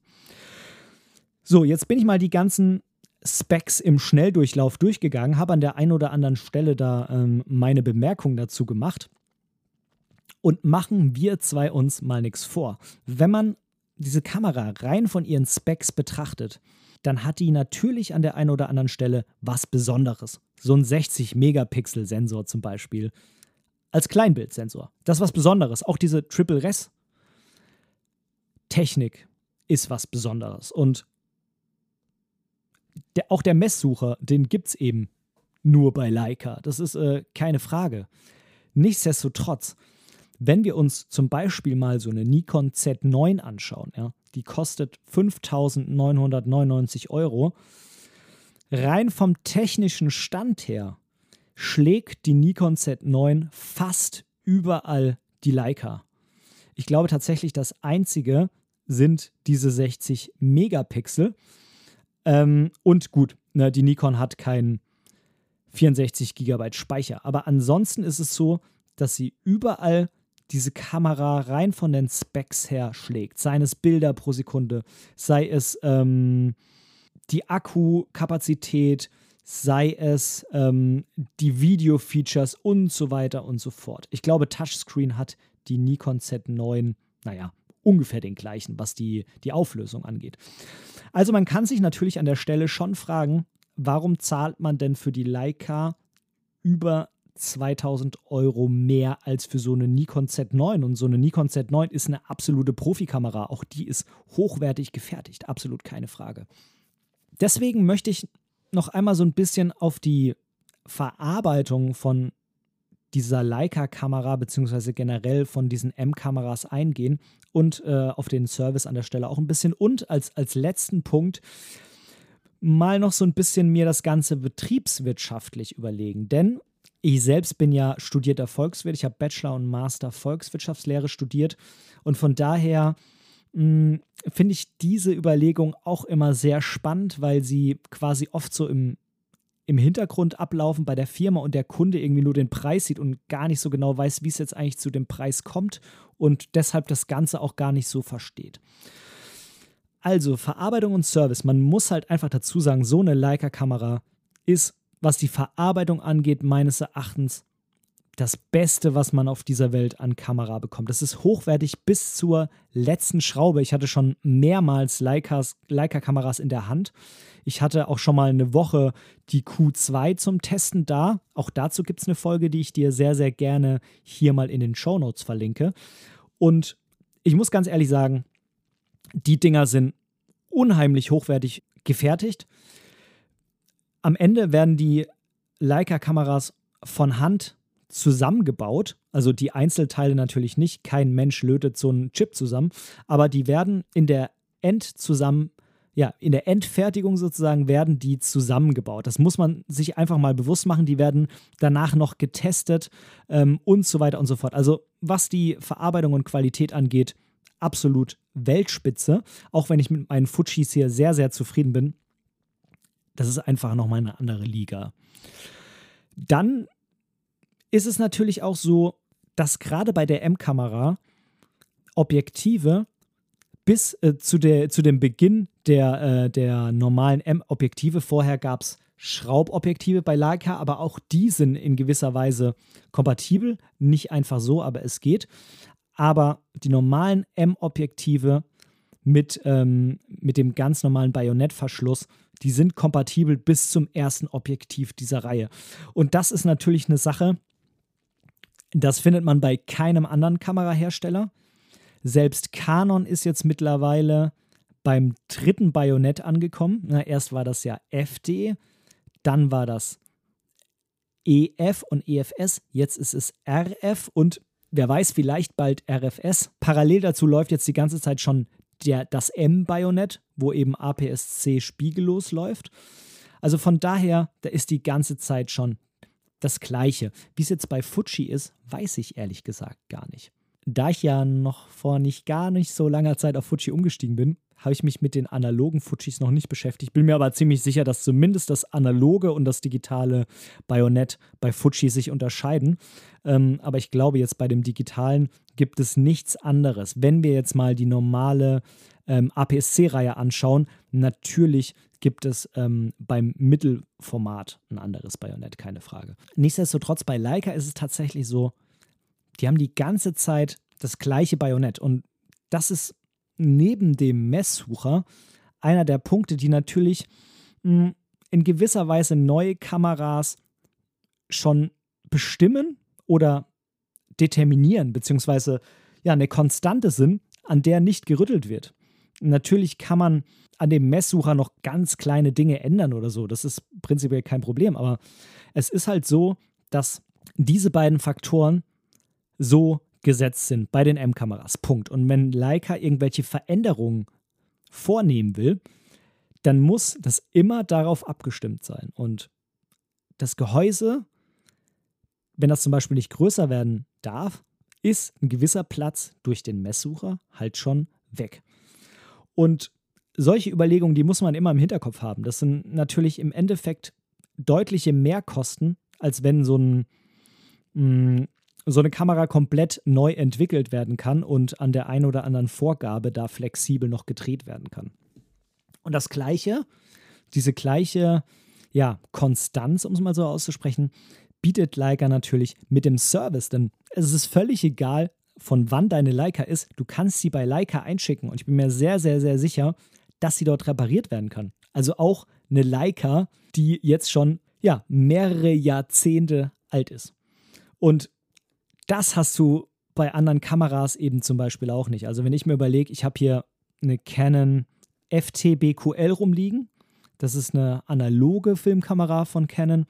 S2: So, jetzt bin ich mal die ganzen Specs im Schnelldurchlauf durchgegangen, habe an der einen oder anderen Stelle da ähm, meine Bemerkung dazu gemacht. Und machen wir zwei uns mal nichts vor. Wenn man diese Kamera rein von ihren Specs betrachtet, dann hat die natürlich an der einen oder anderen Stelle was Besonderes. So ein 60-Megapixel-Sensor zum Beispiel. Als Kleinbildsensor. Das ist was Besonderes. Auch diese Triple Res Technik ist was Besonderes. Und der, auch der Messsucher, den gibt es eben nur bei Leica. Das ist äh, keine Frage. Nichtsdestotrotz, wenn wir uns zum Beispiel mal so eine Nikon Z9 anschauen, ja, die kostet 5.999 Euro. Rein vom technischen Stand her schlägt die Nikon Z9 fast überall die Leica. Ich glaube tatsächlich, das einzige sind diese 60 Megapixel. Ähm, und gut, ne, die Nikon hat keinen 64 GB Speicher. Aber ansonsten ist es so, dass sie überall diese Kamera rein von den Specs her schlägt. Seien es Bilder pro Sekunde, sei es ähm, die Akkukapazität, sei es ähm, die Video-Features und so weiter und so fort. Ich glaube, Touchscreen hat die Nikon Z9, naja, ungefähr den gleichen, was die, die Auflösung angeht. Also man kann sich natürlich an der Stelle schon fragen, warum zahlt man denn für die Leica über 2000 Euro mehr als für so eine Nikon Z9. Und so eine Nikon Z9 ist eine absolute Profikamera. Auch die ist hochwertig gefertigt, absolut keine Frage. Deswegen möchte ich noch einmal so ein bisschen auf die Verarbeitung von dieser Leica-Kamera beziehungsweise generell von diesen M-Kameras eingehen und äh, auf den Service an der Stelle auch ein bisschen. Und als, als letzten Punkt mal noch so ein bisschen mir das Ganze betriebswirtschaftlich überlegen. Denn ich selbst bin ja studierter Volkswirt. Ich habe Bachelor und Master Volkswirtschaftslehre studiert. Und von daher finde ich diese Überlegung auch immer sehr spannend, weil sie quasi oft so im, im Hintergrund ablaufen bei der Firma und der Kunde irgendwie nur den Preis sieht und gar nicht so genau weiß, wie es jetzt eigentlich zu dem Preis kommt und deshalb das Ganze auch gar nicht so versteht. Also Verarbeitung und Service. Man muss halt einfach dazu sagen, so eine Leica-Kamera ist, was die Verarbeitung angeht, meines Erachtens das Beste, was man auf dieser Welt an Kamera bekommt. Das ist hochwertig bis zur letzten Schraube. Ich hatte schon mehrmals Leica-Kameras in der Hand. Ich hatte auch schon mal eine Woche die Q2 zum Testen da. Auch dazu gibt es eine Folge, die ich dir sehr, sehr gerne hier mal in den Show Notes verlinke. Und ich muss ganz ehrlich sagen, die Dinger sind unheimlich hochwertig gefertigt. Am Ende werden die Leica-Kameras von Hand zusammengebaut. Also die Einzelteile natürlich nicht. Kein Mensch lötet so einen Chip zusammen. Aber die werden in der End zusammen, ja, in der Endfertigung sozusagen werden die zusammengebaut. Das muss man sich einfach mal bewusst machen. Die werden danach noch getestet ähm, und so weiter und so fort. Also was die Verarbeitung und Qualität angeht, absolut Weltspitze, auch wenn ich mit meinen Fujis hier sehr, sehr zufrieden bin. Das ist einfach nochmal eine andere Liga. Dann ist es natürlich auch so, dass gerade bei der M-Kamera Objektive bis äh, zu, der, zu dem Beginn der, äh, der normalen M-Objektive, vorher gab es Schraubobjektive bei Leica, aber auch die sind in gewisser Weise kompatibel. Nicht einfach so, aber es geht aber die normalen M-Objektive mit, ähm, mit dem ganz normalen Bajonettverschluss, die sind kompatibel bis zum ersten Objektiv dieser Reihe. Und das ist natürlich eine Sache, das findet man bei keinem anderen Kamerahersteller. Selbst Canon ist jetzt mittlerweile beim dritten Bajonett angekommen. Na, erst war das ja FD, dann war das EF und EFS, jetzt ist es RF und wer weiß, vielleicht bald RFS. Parallel dazu läuft jetzt die ganze Zeit schon der, das M-Bajonett, wo eben APS-C spiegellos läuft. Also von daher, da ist die ganze Zeit schon das Gleiche. Wie es jetzt bei Fuji ist, weiß ich ehrlich gesagt gar nicht. Da ich ja noch vor nicht gar nicht so langer Zeit auf Fuji umgestiegen bin, habe ich mich mit den analogen Fujis noch nicht beschäftigt. Bin mir aber ziemlich sicher, dass zumindest das analoge und das digitale Bajonett bei Fuji sich unterscheiden. Ähm, aber ich glaube, jetzt bei dem digitalen gibt es nichts anderes. Wenn wir jetzt mal die normale ähm, APS-C-Reihe anschauen, natürlich gibt es ähm, beim Mittelformat ein anderes Bajonett, keine Frage. Nichtsdestotrotz, bei Leica ist es tatsächlich so, die haben die ganze Zeit das gleiche Bajonett. Und das ist neben dem Messsucher einer der Punkte, die natürlich mh, hm, in gewisser Weise neue Kameras schon bestimmen oder determinieren, beziehungsweise ja, eine Konstante sind, an der nicht gerüttelt wird. Natürlich kann man an dem Messsucher noch ganz kleine Dinge ändern oder so. Das ist prinzipiell kein Problem. Aber es ist halt so, dass diese beiden Faktoren so gesetzt sind bei den M-Kameras. Punkt. Und wenn Leica irgendwelche Veränderungen vornehmen will, dann muss das immer darauf abgestimmt sein. Und das Gehäuse, wenn das zum Beispiel nicht größer werden darf, ist ein gewisser Platz durch den Messsucher halt schon weg. Und solche Überlegungen, die muss man immer im Hinterkopf haben. Das sind natürlich im Endeffekt deutliche Mehrkosten, als wenn so ein mm, so eine Kamera komplett neu entwickelt werden kann und an der einen oder anderen Vorgabe da flexibel noch gedreht werden kann. Und das gleiche, diese gleiche ja, Konstanz, um es mal so auszusprechen, bietet Leica natürlich mit dem Service, denn es ist völlig egal, von wann deine Leica ist. Du kannst sie bei Leica einschicken und ich bin mir sehr, sehr, sehr sicher, dass sie dort repariert werden kann. Also auch eine Leica, die jetzt schon ja, mehrere Jahrzehnte alt ist. Und das hast du bei anderen Kameras eben zum Beispiel auch nicht. Also wenn ich mir überlege, ich habe hier eine Canon FT-BQL rumliegen. Das ist eine analoge Filmkamera von Canon.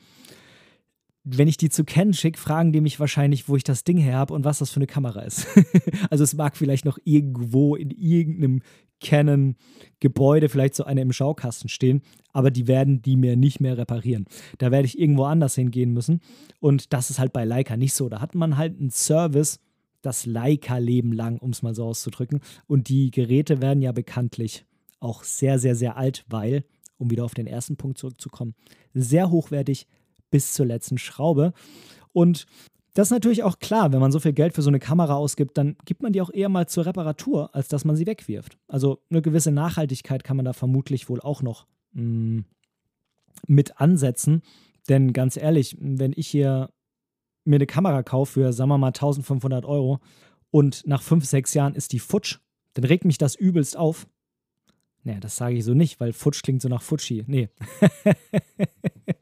S2: Wenn ich die zu Canon schicke, fragen die mich wahrscheinlich, wo ich das Ding her habe und was das für eine Kamera ist. also es mag vielleicht noch irgendwo in irgendeinem Canon-Gebäude vielleicht so eine im Schaukasten stehen, aber die werden die mir nicht mehr reparieren. Da werde ich irgendwo anders hingehen müssen. Und das ist halt bei Leica nicht so. Da hat man halt einen Service, das Leica-Leben lang, um es mal so auszudrücken. Und die Geräte werden ja bekanntlich auch sehr, sehr, sehr alt, weil, um wieder auf den ersten Punkt zurückzukommen, sehr hochwertig bis zur letzten Schraube. Und das ist natürlich auch klar, wenn man so viel Geld für so eine Kamera ausgibt, dann gibt man die auch eher mal zur Reparatur, als dass man sie wegwirft. Also eine gewisse Nachhaltigkeit kann man da vermutlich wohl auch noch mh, mm, mit ansetzen. Denn ganz ehrlich, wenn ich hier mir eine Kamera kaufe für, sagen wir mal, 1500 Euro und nach fünf, sechs Jahren ist die futsch, dann regt mich das übelst auf. Naja, das sage ich so nicht, weil futsch klingt so nach Futschi. Nee.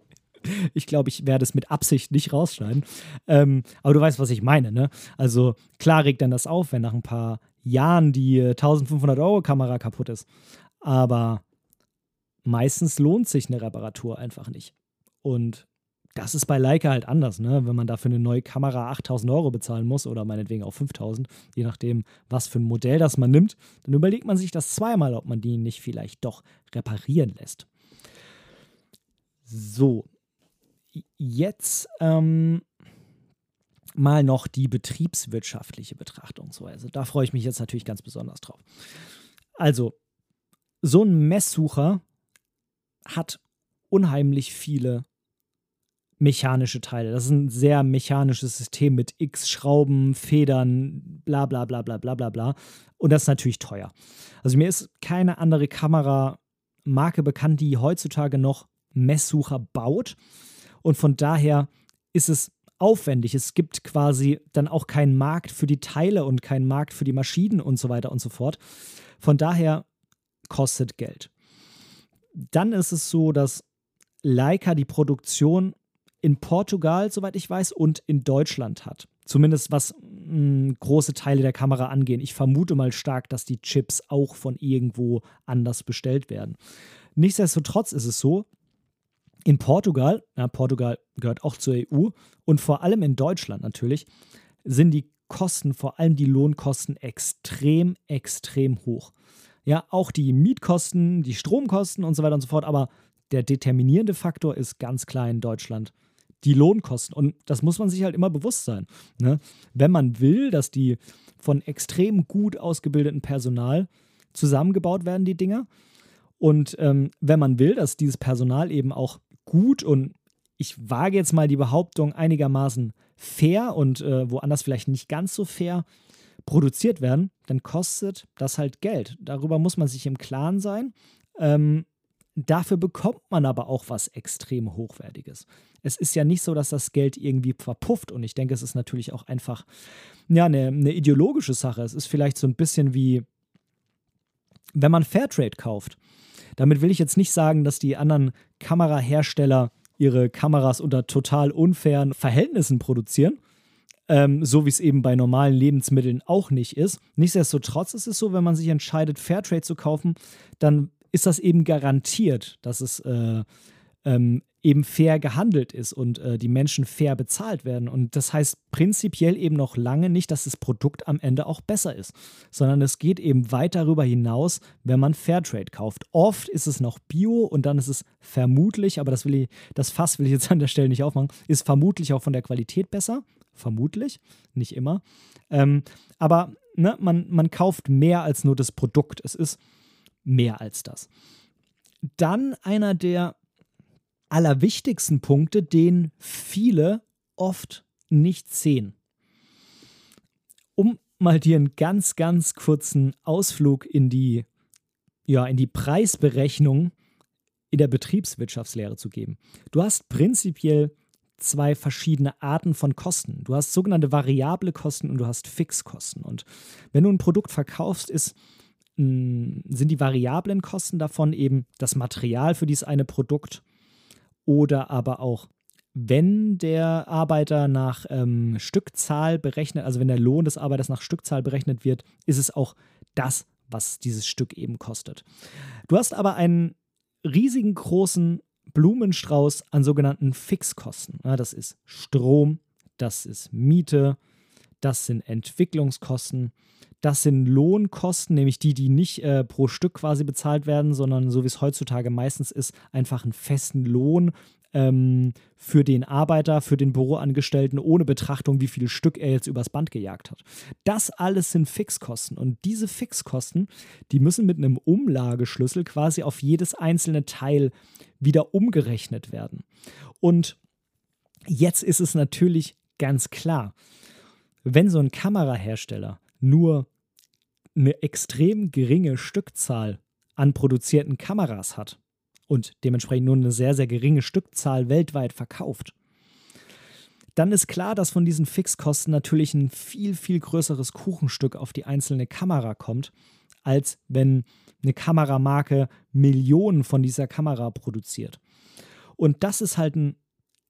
S2: ich glaube, ich werde es mit Absicht nicht rausschneiden. Ähm, aber du weißt, was ich meine, ne? Also klar regt dann das auf, wenn nach ein paar Jahren die 1500 Euro Kamera kaputt ist. Aber meistens lohnt sich eine Reparatur einfach nicht. Und das ist bei Leica halt anders, ne? Wenn man dafür eine neue Kamera 8000 Euro bezahlen muss oder meinetwegen auch 5000, je nachdem, was für ein Modell das man nimmt, dann überlegt man sich das zweimal, ob man die nicht vielleicht doch reparieren lässt. So, jetzt ähm, mal noch die betriebswirtschaftliche Betrachtungsweise. Da freue ich mich jetzt natürlich ganz besonders drauf. Also, so ein Messsucher hat unheimlich viele mechanische Teile. Das ist ein sehr mechanisches System mit X Schrauben, Federn, bla bla bla bla bla bla bla. Und das ist natürlich teuer. Also mir ist keine andere Kameramarke bekannt, die heutzutage noch Messsucher baut. Und von daher ist es aufwendig. Es gibt quasi dann auch keinen Markt für die Teile und keinen Markt für die Maschinen und so weiter und so fort. Von daher kostet Geld. Dann ist es so, dass Leica die Produktion in Portugal, soweit ich weiß, und in Deutschland hat. Zumindest was mh, hm, große Teile der Kamera angehen. Ich vermute mal stark, dass die Chips auch von irgendwo anders bestellt werden. Nichtsdestotrotz ist es so, in Portugal, ja, Portugal gehört auch zur EU und vor allem in Deutschland natürlich, sind die Kosten, vor allem die Lohnkosten, extrem, extrem hoch. Ja, auch die Mietkosten, die Stromkosten und so weiter und so fort, aber der determinierende Faktor ist ganz klar in Deutschland die Lohnkosten. Und das muss man sich halt immer bewusst sein. Ne? Wenn man will, dass die von extrem gut ausgebildeten Personal zusammengebaut werden, die Dinger. Und ähm, wenn man will, dass dieses Personal eben auch gut und ich wage jetzt mal die Behauptung einigermaßen fair und äh, woanders vielleicht nicht ganz so fair produziert werden, dann kostet das halt Geld. Darüber muss man sich im Klaren sein. Ähm, Dafür bekommt man aber auch was extrem Hochwertiges. Es ist ja nicht so, dass das Geld irgendwie verpufft und ich denke, es ist natürlich auch einfach ja, eine, eine ideologische Sache. Es ist vielleicht so ein bisschen wie, wenn man Fairtrade kauft. Damit will ich jetzt nicht sagen, dass die anderen Kamerahersteller ihre Kameras unter total unfairen Verhältnissen produzieren. Ähm, so wie es eben bei normalen Lebensmitteln auch nicht ist. Nichtsdestotrotz ist es so, wenn man sich entscheidet, Fairtrade zu kaufen, dann ist das eben garantiert, dass es äh, ähm, eben fair gehandelt ist und äh, die Menschen fair bezahlt werden. Und das heißt prinzipiell eben noch lange nicht, dass das Produkt am Ende auch besser ist, sondern es geht eben weit darüber hinaus, wenn man Fairtrade kauft. Oft ist es noch Bio und dann ist es vermutlich, aber das will ich, das Fass will ich jetzt an der Stelle nicht aufmachen, ist vermutlich auch von der Qualität besser. Vermutlich, nicht immer. Ähm, aber ne, man, man kauft mehr als nur das Produkt. Es ist mehr als das. Dann einer der allerwichtigsten Punkte, den viele oft nicht sehen. Um mal dir einen ganz, ganz kurzen Ausflug in die, ja, in die Preisberechnung in der Betriebswirtschaftslehre zu geben. Du hast prinzipiell zwei verschiedene Arten von Kosten. Du hast sogenannte variable Kosten und du hast Fixkosten. Und wenn du ein Produkt verkaufst, ist sind die variablen Kosten davon eben das Material für dieses eine Produkt oder aber auch wenn der Arbeiter nach ähm, Stückzahl berechnet, also wenn der Lohn des Arbeiters nach Stückzahl berechnet wird, ist es auch das, was dieses Stück eben kostet. Du hast aber einen riesigen großen Blumenstrauß an sogenannten Fixkosten. Ja, das ist Strom, das ist Miete, das sind Entwicklungskosten, das sind Lohnkosten, nämlich die, die nicht äh, pro Stück quasi bezahlt werden, sondern so wie es heutzutage meistens ist, einfach einen festen Lohn ähm, für den Arbeiter, für den Büroangestellten, ohne Betrachtung, wie viel Stück er jetzt übers Band gejagt hat. Das alles sind Fixkosten. Und diese Fixkosten, die müssen mit einem Umlageschlüssel quasi auf jedes einzelne Teil wieder umgerechnet werden. Und jetzt ist es natürlich ganz klar, wenn so ein Kamerahersteller nur eine extrem geringe Stückzahl an produzierten Kameras hat, und dementsprechend nur eine sehr, sehr geringe Stückzahl weltweit verkauft, dann ist klar, dass von diesen Fixkosten natürlich ein viel, viel größeres Kuchenstück auf die einzelne Kamera kommt, als wenn eine Kameramarke Millionen von dieser Kamera produziert. Und das ist halt ein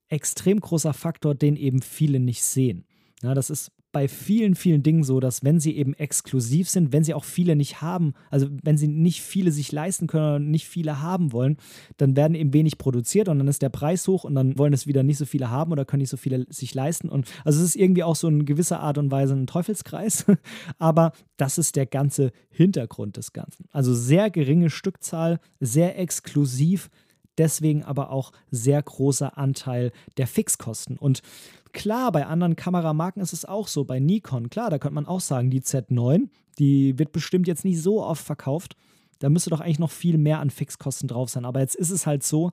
S2: extrem großer Faktor, den eben viele nicht sehen. Ja, das ist bei vielen, vielen Dingen so, dass wenn sie eben exklusiv sind, wenn sie auch viele nicht haben, also wenn sie nicht viele sich leisten können oder nicht viele haben wollen, dann werden eben wenig produziert und dann ist der Preis hoch und dann wollen es wieder nicht so viele haben oder können nicht so viele sich leisten. Und also es ist irgendwie auch so in gewisser Art und Weise ein Teufelskreis, aber das ist der ganze Hintergrund des Ganzen. Also sehr geringe Stückzahl, sehr exklusiv, deswegen aber auch sehr großer Anteil der Fixkosten. Und Klar, bei anderen Kameramarken ist es auch so. Bei Nikon, klar, da könnte man auch sagen, die Z9, die wird bestimmt jetzt nicht so oft verkauft. Da müsste doch eigentlich noch viel mehr an Fixkosten drauf sein. Aber jetzt ist es halt so,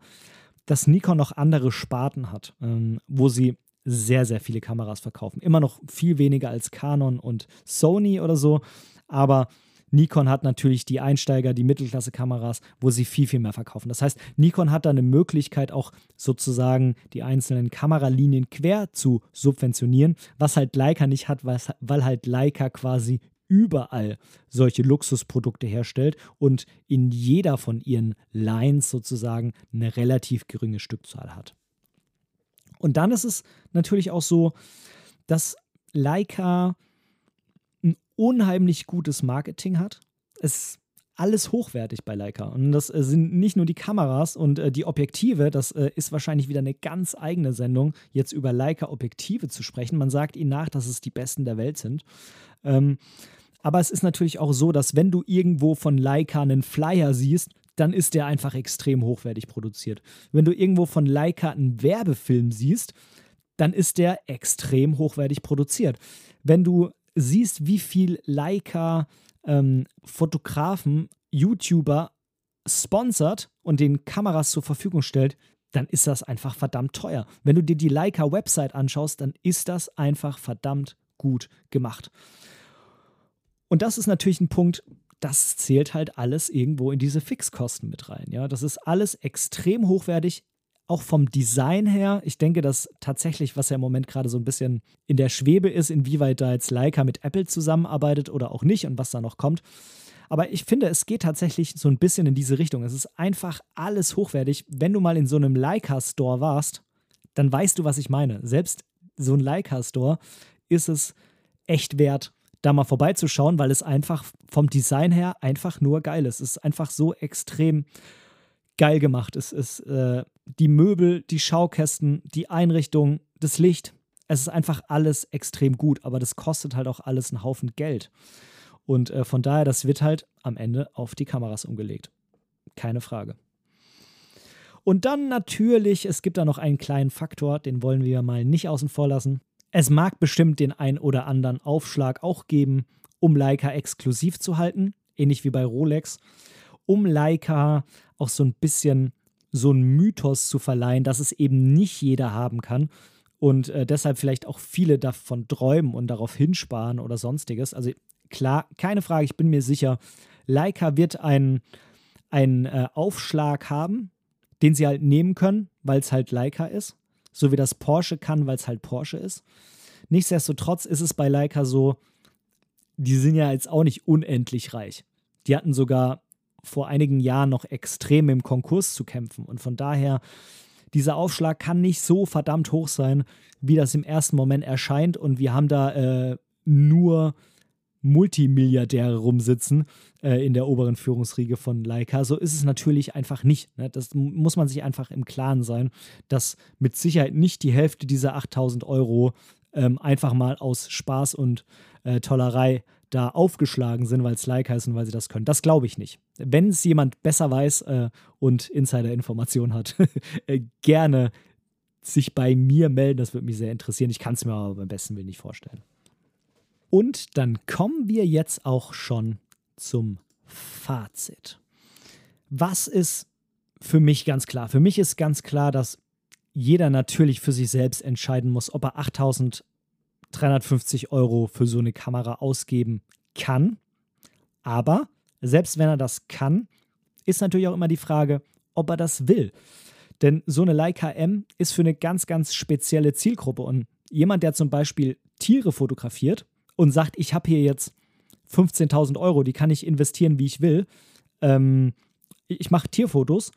S2: dass Nikon noch andere Sparten hat, ähm, wo sie sehr, sehr viele Kameras verkaufen. Immer noch viel weniger als Canon und Sony oder so. Aber Nikon hat natürlich die Einsteiger, die Mittelklasse-Kameras, wo sie viel, viel mehr verkaufen. Das heißt, Nikon hat da eine Möglichkeit, auch sozusagen die einzelnen Kameralinien quer zu subventionieren, was halt Leica nicht hat, weil halt Leica quasi überall solche Luxusprodukte herstellt und in jeder von ihren Lines sozusagen eine relativ geringe Stückzahl hat. Und dann ist es natürlich auch so, dass Leica unheimlich gutes Marketing hat. Es ist alles hochwertig bei Leica. Und das äh, sind nicht nur die Kameras und äh, die Objektive, das äh, ist wahrscheinlich wieder eine ganz eigene Sendung, jetzt über Leica-Objektive zu sprechen. Man sagt ihnen nach, dass es die besten der Welt sind. Ähm, aber es ist natürlich auch so, dass wenn du irgendwo von Leica einen Flyer siehst, dann ist der einfach extrem hochwertig produziert. Wenn du irgendwo von Leica einen Werbefilm siehst, dann ist der extrem hochwertig produziert. Wenn du siehst, wie viel Leica ähm, Fotografen, YouTuber sponsert und den Kameras zur Verfügung stellt, dann ist das einfach verdammt teuer. Wenn du dir die Leica-Website anschaust, dann ist das einfach verdammt gut gemacht. Und das ist natürlich ein Punkt, das zählt halt alles irgendwo in diese Fixkosten mit rein. Ja, das ist alles extrem hochwertig, auch vom Design her, ich denke, dass tatsächlich, was ja im Moment gerade so ein bisschen in der Schwebe ist, inwieweit da jetzt Leica mit Apple zusammenarbeitet oder auch nicht und was da noch kommt. Aber ich finde, es geht tatsächlich so ein bisschen in diese Richtung. Es ist einfach alles hochwertig. Wenn du mal in so einem Leica-Store warst, dann weißt du, was ich meine. Selbst so ein Leica-Store ist es echt wert, da mal vorbeizuschauen, weil es einfach vom Design her einfach nur geil ist. Es ist einfach so extrem geil gemacht. Es ist äh, die Möbel, die Schaukästen, die Einrichtung, das Licht. Es ist einfach alles extrem gut, aber das kostet halt auch alles einen Haufen Geld. Und äh, von daher, das wird halt am Ende auf die Kameras umgelegt. Keine Frage. Und dann natürlich, es gibt da noch einen kleinen Faktor, den wollen wir mal nicht außen vor lassen. Es mag bestimmt den ein oder anderen Aufschlag auch geben, um Leica exklusiv zu halten, ähnlich wie bei Rolex, um Leica auch so ein bisschen so einen Mythos zu verleihen, dass es eben nicht jeder haben kann und äh, deshalb vielleicht auch viele davon träumen und darauf hinsparen oder sonstiges. Also klar, keine Frage, ich bin mir sicher, Leica wird einen, äh, Aufschlag haben, den sie halt nehmen können, weil es halt Leica ist, so wie das Porsche kann, weil es halt Porsche ist. Nichtsdestotrotz ist es bei Leica so, die sind ja jetzt auch nicht unendlich reich. Die hatten sogar vor einigen Jahren noch extrem im Konkurs zu kämpfen. Und von daher, dieser Aufschlag kann nicht so verdammt hoch sein, wie das im ersten Moment erscheint. Und wir haben da äh, nur Multimilliardäre rumsitzen äh, in der oberen Führungsriege von Leica. So ist es natürlich einfach nicht. Ne? Das muss man sich einfach im Klaren sein, dass mit Sicherheit nicht die Hälfte dieser 8000 Euro ähm, einfach mal aus Spaß und äh, Tollerei da aufgeschlagen sind, weil es Leica ist und weil sie das können. Das glaube ich nicht. Wenn es jemand besser weiß äh, und Insider-Informationen hat, äh, gerne sich bei mir melden. Das würde mich sehr interessieren. Ich kann es mir aber beim besten Willen nicht vorstellen. Und dann kommen wir jetzt auch schon zum Fazit. Was ist für mich ganz klar? Für mich ist ganz klar, dass jeder natürlich für sich selbst entscheiden muss, ob er 8350 Euro für so eine Kamera ausgeben kann. Aber selbst wenn er das kann, ist natürlich auch immer die Frage, ob er das will. Denn so eine Leica M ist für eine ganz, ganz spezielle Zielgruppe. Und jemand, der zum Beispiel Tiere fotografiert und sagt, ich habe hier jetzt 15.000 Euro, die kann ich investieren, wie ich will, ähm, ich mache Tierfotos,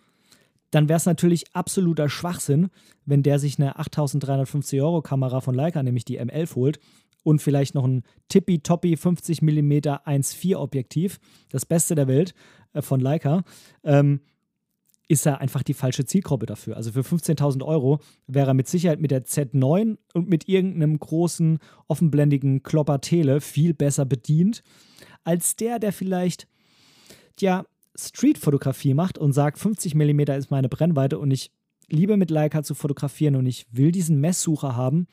S2: dann wäre es natürlich absoluter Schwachsinn, wenn der sich eine 8.350 Euro Kamera von Leica, nämlich die M11 holt und vielleicht noch ein tippitoppi 50 mm 1.4 Objektiv, das Beste der Welt äh, von Leica, ähm, ist er einfach die falsche Zielgruppe dafür. Also für 15.000 Euro wäre er mit Sicherheit mit der Z9 und mit irgendeinem großen offenblendigen Klopper Tele viel besser bedient, als der, der vielleicht, ja, Street-Fotografie macht und sagt, 50 mm ist meine Brennweite und ich liebe mit Leica zu fotografieren und ich will diesen Messsucher haben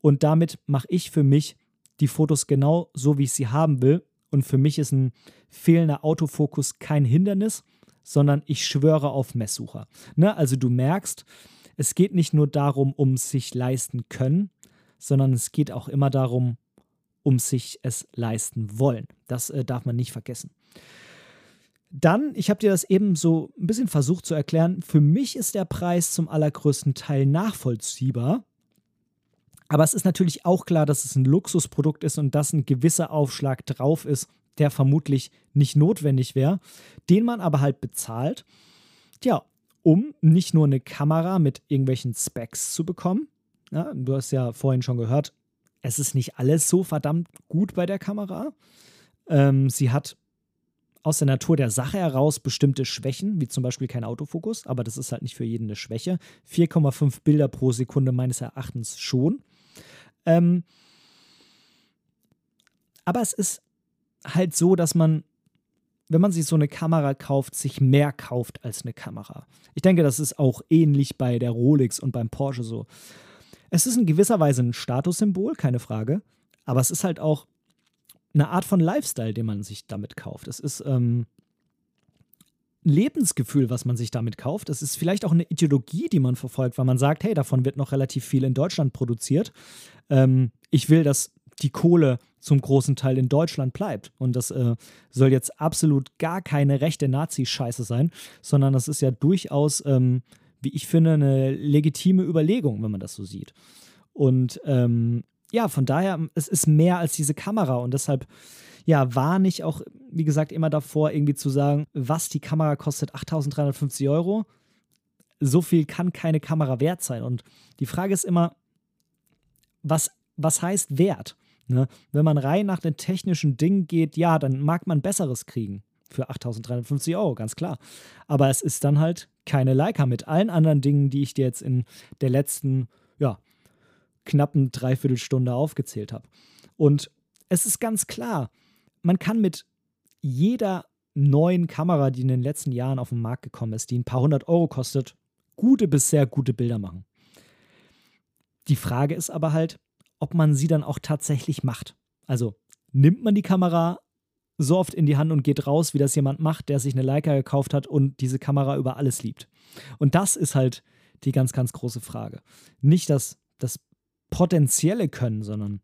S2: und damit mache ich für mich die Fotos genau so, wie ich sie haben will. Und für mich ist ein fehlender Autofokus kein Hindernis, sondern ich schwöre auf Messsucher. Ne? Also du merkst, es geht nicht nur darum, um sich leisten können, sondern es geht auch immer darum, um sich es leisten wollen. Das äh, darf man nicht vergessen. Dann, ich habe dir das eben so ein bisschen versucht zu erklären, für mich ist der Preis zum allergrößten Teil nachvollziehbar. Aber es ist natürlich auch klar, dass es ein Luxusprodukt ist und dass ein gewisser Aufschlag drauf ist, der vermutlich nicht notwendig wäre, den man aber halt bezahlt, ja, um nicht nur eine Kamera mit irgendwelchen Specs zu bekommen. Ja, du hast ja vorhin schon gehört, es ist nicht alles so verdammt gut bei der Kamera. Ähm, sie hat aus der Natur der Sache heraus bestimmte Schwächen, wie zum Beispiel kein Autofokus, aber das ist halt nicht für jeden eine Schwäche. 4,5 Bilder pro Sekunde meines Erachtens schon. Ähm, aber es ist halt so, dass man, wenn man sich so eine Kamera kauft, sich mehr kauft als eine Kamera. Ich denke, das ist auch ähnlich bei der Rolex und beim Porsche so. Es ist in gewisser Weise ein Statussymbol, keine Frage, aber es ist halt auch eine Art von Lifestyle, den man sich damit kauft. Es ist ähm, ein Lebensgefühl, was man sich damit kauft. Es ist vielleicht auch eine Ideologie, die man verfolgt, weil man sagt, hey, davon wird noch relativ viel in Deutschland produziert. Ähm, ich will, dass die Kohle zum großen Teil in Deutschland bleibt. Und das äh, soll jetzt absolut gar keine rechte Nazi-Scheiße sein, sondern das ist ja durchaus, ähm, wie ich finde, eine legitime Überlegung, wenn man das so sieht. Und ähm, ja, von daher, es ist mehr als diese Kamera und deshalb, ja, warne ich auch, wie gesagt, immer davor, irgendwie zu sagen, was die Kamera kostet, 8350 Euro. So viel kann keine Kamera wert sein. Und die Frage ist immer, was, was heißt Wert? Ne? Wenn man rein nach den technischen Dingen geht, ja, dann mag man Besseres kriegen für 8.350 Euro, ganz klar. Aber es ist dann halt keine Leica mit allen anderen Dingen, die ich dir jetzt in der letzten, ja, knappen Dreiviertelstunde aufgezählt habe. Und es ist ganz klar, man kann mit jeder neuen Kamera, die in den letzten Jahren auf den Markt gekommen ist, die ein paar hundert Euro kostet, gute bis sehr gute Bilder machen. Die Frage ist aber halt, ob man sie dann auch tatsächlich macht. Also nimmt man die Kamera so oft in die Hand und geht raus, wie das jemand macht, der sich eine Leica gekauft hat und diese Kamera über alles liebt. Und das ist halt die ganz, ganz große Frage. Nicht das, das potenzielle Können, sondern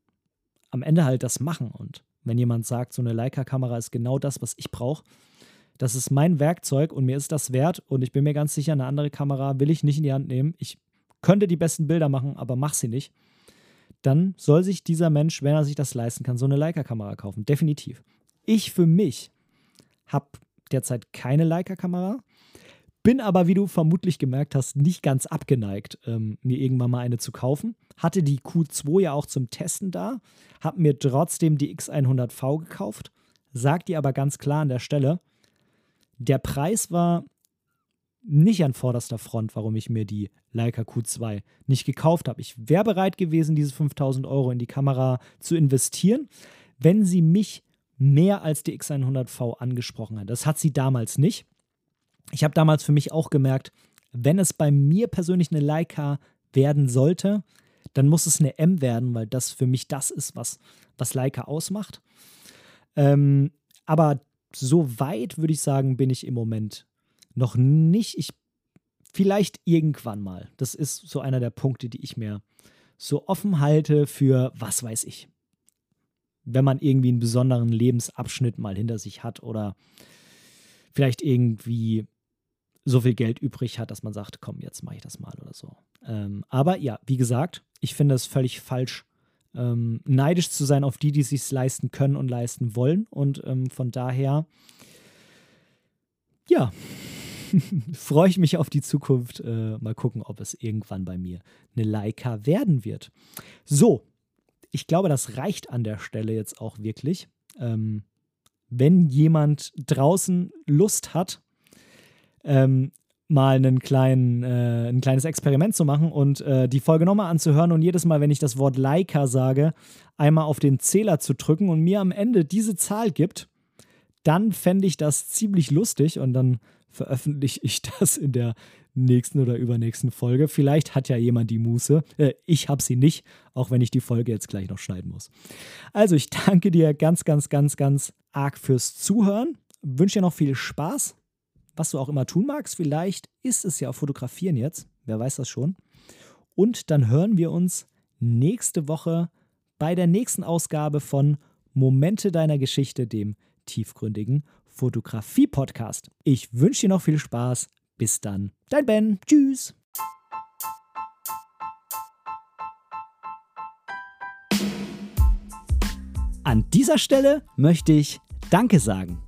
S2: am Ende halt das Machen. Und wenn jemand sagt, so eine Leica-Kamera ist genau das, was ich brauche, das ist mein Werkzeug und mir ist das wert und ich bin mir ganz sicher, eine andere Kamera will ich nicht in die Hand nehmen. Ich könnte die besten Bilder machen, aber mach sie nicht dann soll sich dieser Mensch, wenn er sich das leisten kann, so eine Leica-Kamera kaufen. Definitiv. Ich für mich habe derzeit keine Leica-Kamera, Bin aber, wie du vermutlich gemerkt hast, nicht ganz abgeneigt, ähm, mir irgendwann mal eine zu kaufen. Hatte die Q2 ja auch zum Testen da, habe mir trotzdem die X100V gekauft. Sag dir aber ganz klar an der Stelle, der Preis war nicht an vorderster Front, warum ich mir die Leica Q2 nicht gekauft habe. Ich wäre bereit gewesen, diese 5000 Euro in die Kamera zu investieren, wenn sie mich mehr als die X100V angesprochen hat. Das hat sie damals nicht. Ich habe damals für mich auch gemerkt, wenn es bei mir persönlich eine Leica werden sollte, dann muss es eine M werden, weil das für mich das ist, was, was Leica ausmacht. Ähm, aber so weit würde ich sagen, bin ich im Moment noch nicht. Ich vielleicht irgendwann mal. Das ist so einer der Punkte, die ich mir so offen halte für was weiß ich. Wenn man irgendwie einen besonderen Lebensabschnitt mal hinter sich hat oder vielleicht irgendwie so viel Geld übrig hat, dass man sagt, komm, jetzt mache ich das mal oder so. Ähm, aber ja, wie gesagt, ich finde es völlig falsch, ähm, neidisch zu sein auf die, die es sich leisten können und leisten wollen. Und ähm, von daher, ja, freue ich mich auf die Zukunft. Äh, mal gucken, ob es irgendwann bei mir eine Leica werden wird. So, ich glaube, das reicht an der Stelle jetzt auch wirklich. Ähm, wenn jemand draußen Lust hat, ähm, mal einen kleinen, äh, ein kleines Experiment zu machen und äh, die Folge nochmal anzuhören und jedes Mal, wenn ich das Wort Leica sage, einmal auf den Zähler zu drücken und mir am Ende diese Zahl gibt, dann fände ich das ziemlich lustig und dann veröffentliche ich das in der nächsten oder übernächsten Folge. Vielleicht hat ja jemand die Muße. Äh, ich habe sie nicht, auch wenn ich die Folge jetzt gleich noch schneiden muss. Also ich danke dir ganz, ganz, ganz, ganz arg fürs Zuhören. Wünsche dir noch viel Spaß was du auch immer tun magst. Vielleicht ist es ja auch Fotografieren jetzt, wer weiß das schon. Und dann hören wir uns nächste Woche bei der nächsten Ausgabe von Momente deiner Geschichte, dem tiefgründigen Fotografie-Podcast. Ich wünsche dir noch viel Spaß. Bis dann. Dein Ben. Tschüss. An dieser Stelle möchte ich Danke sagen.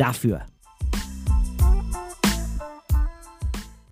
S2: dafür.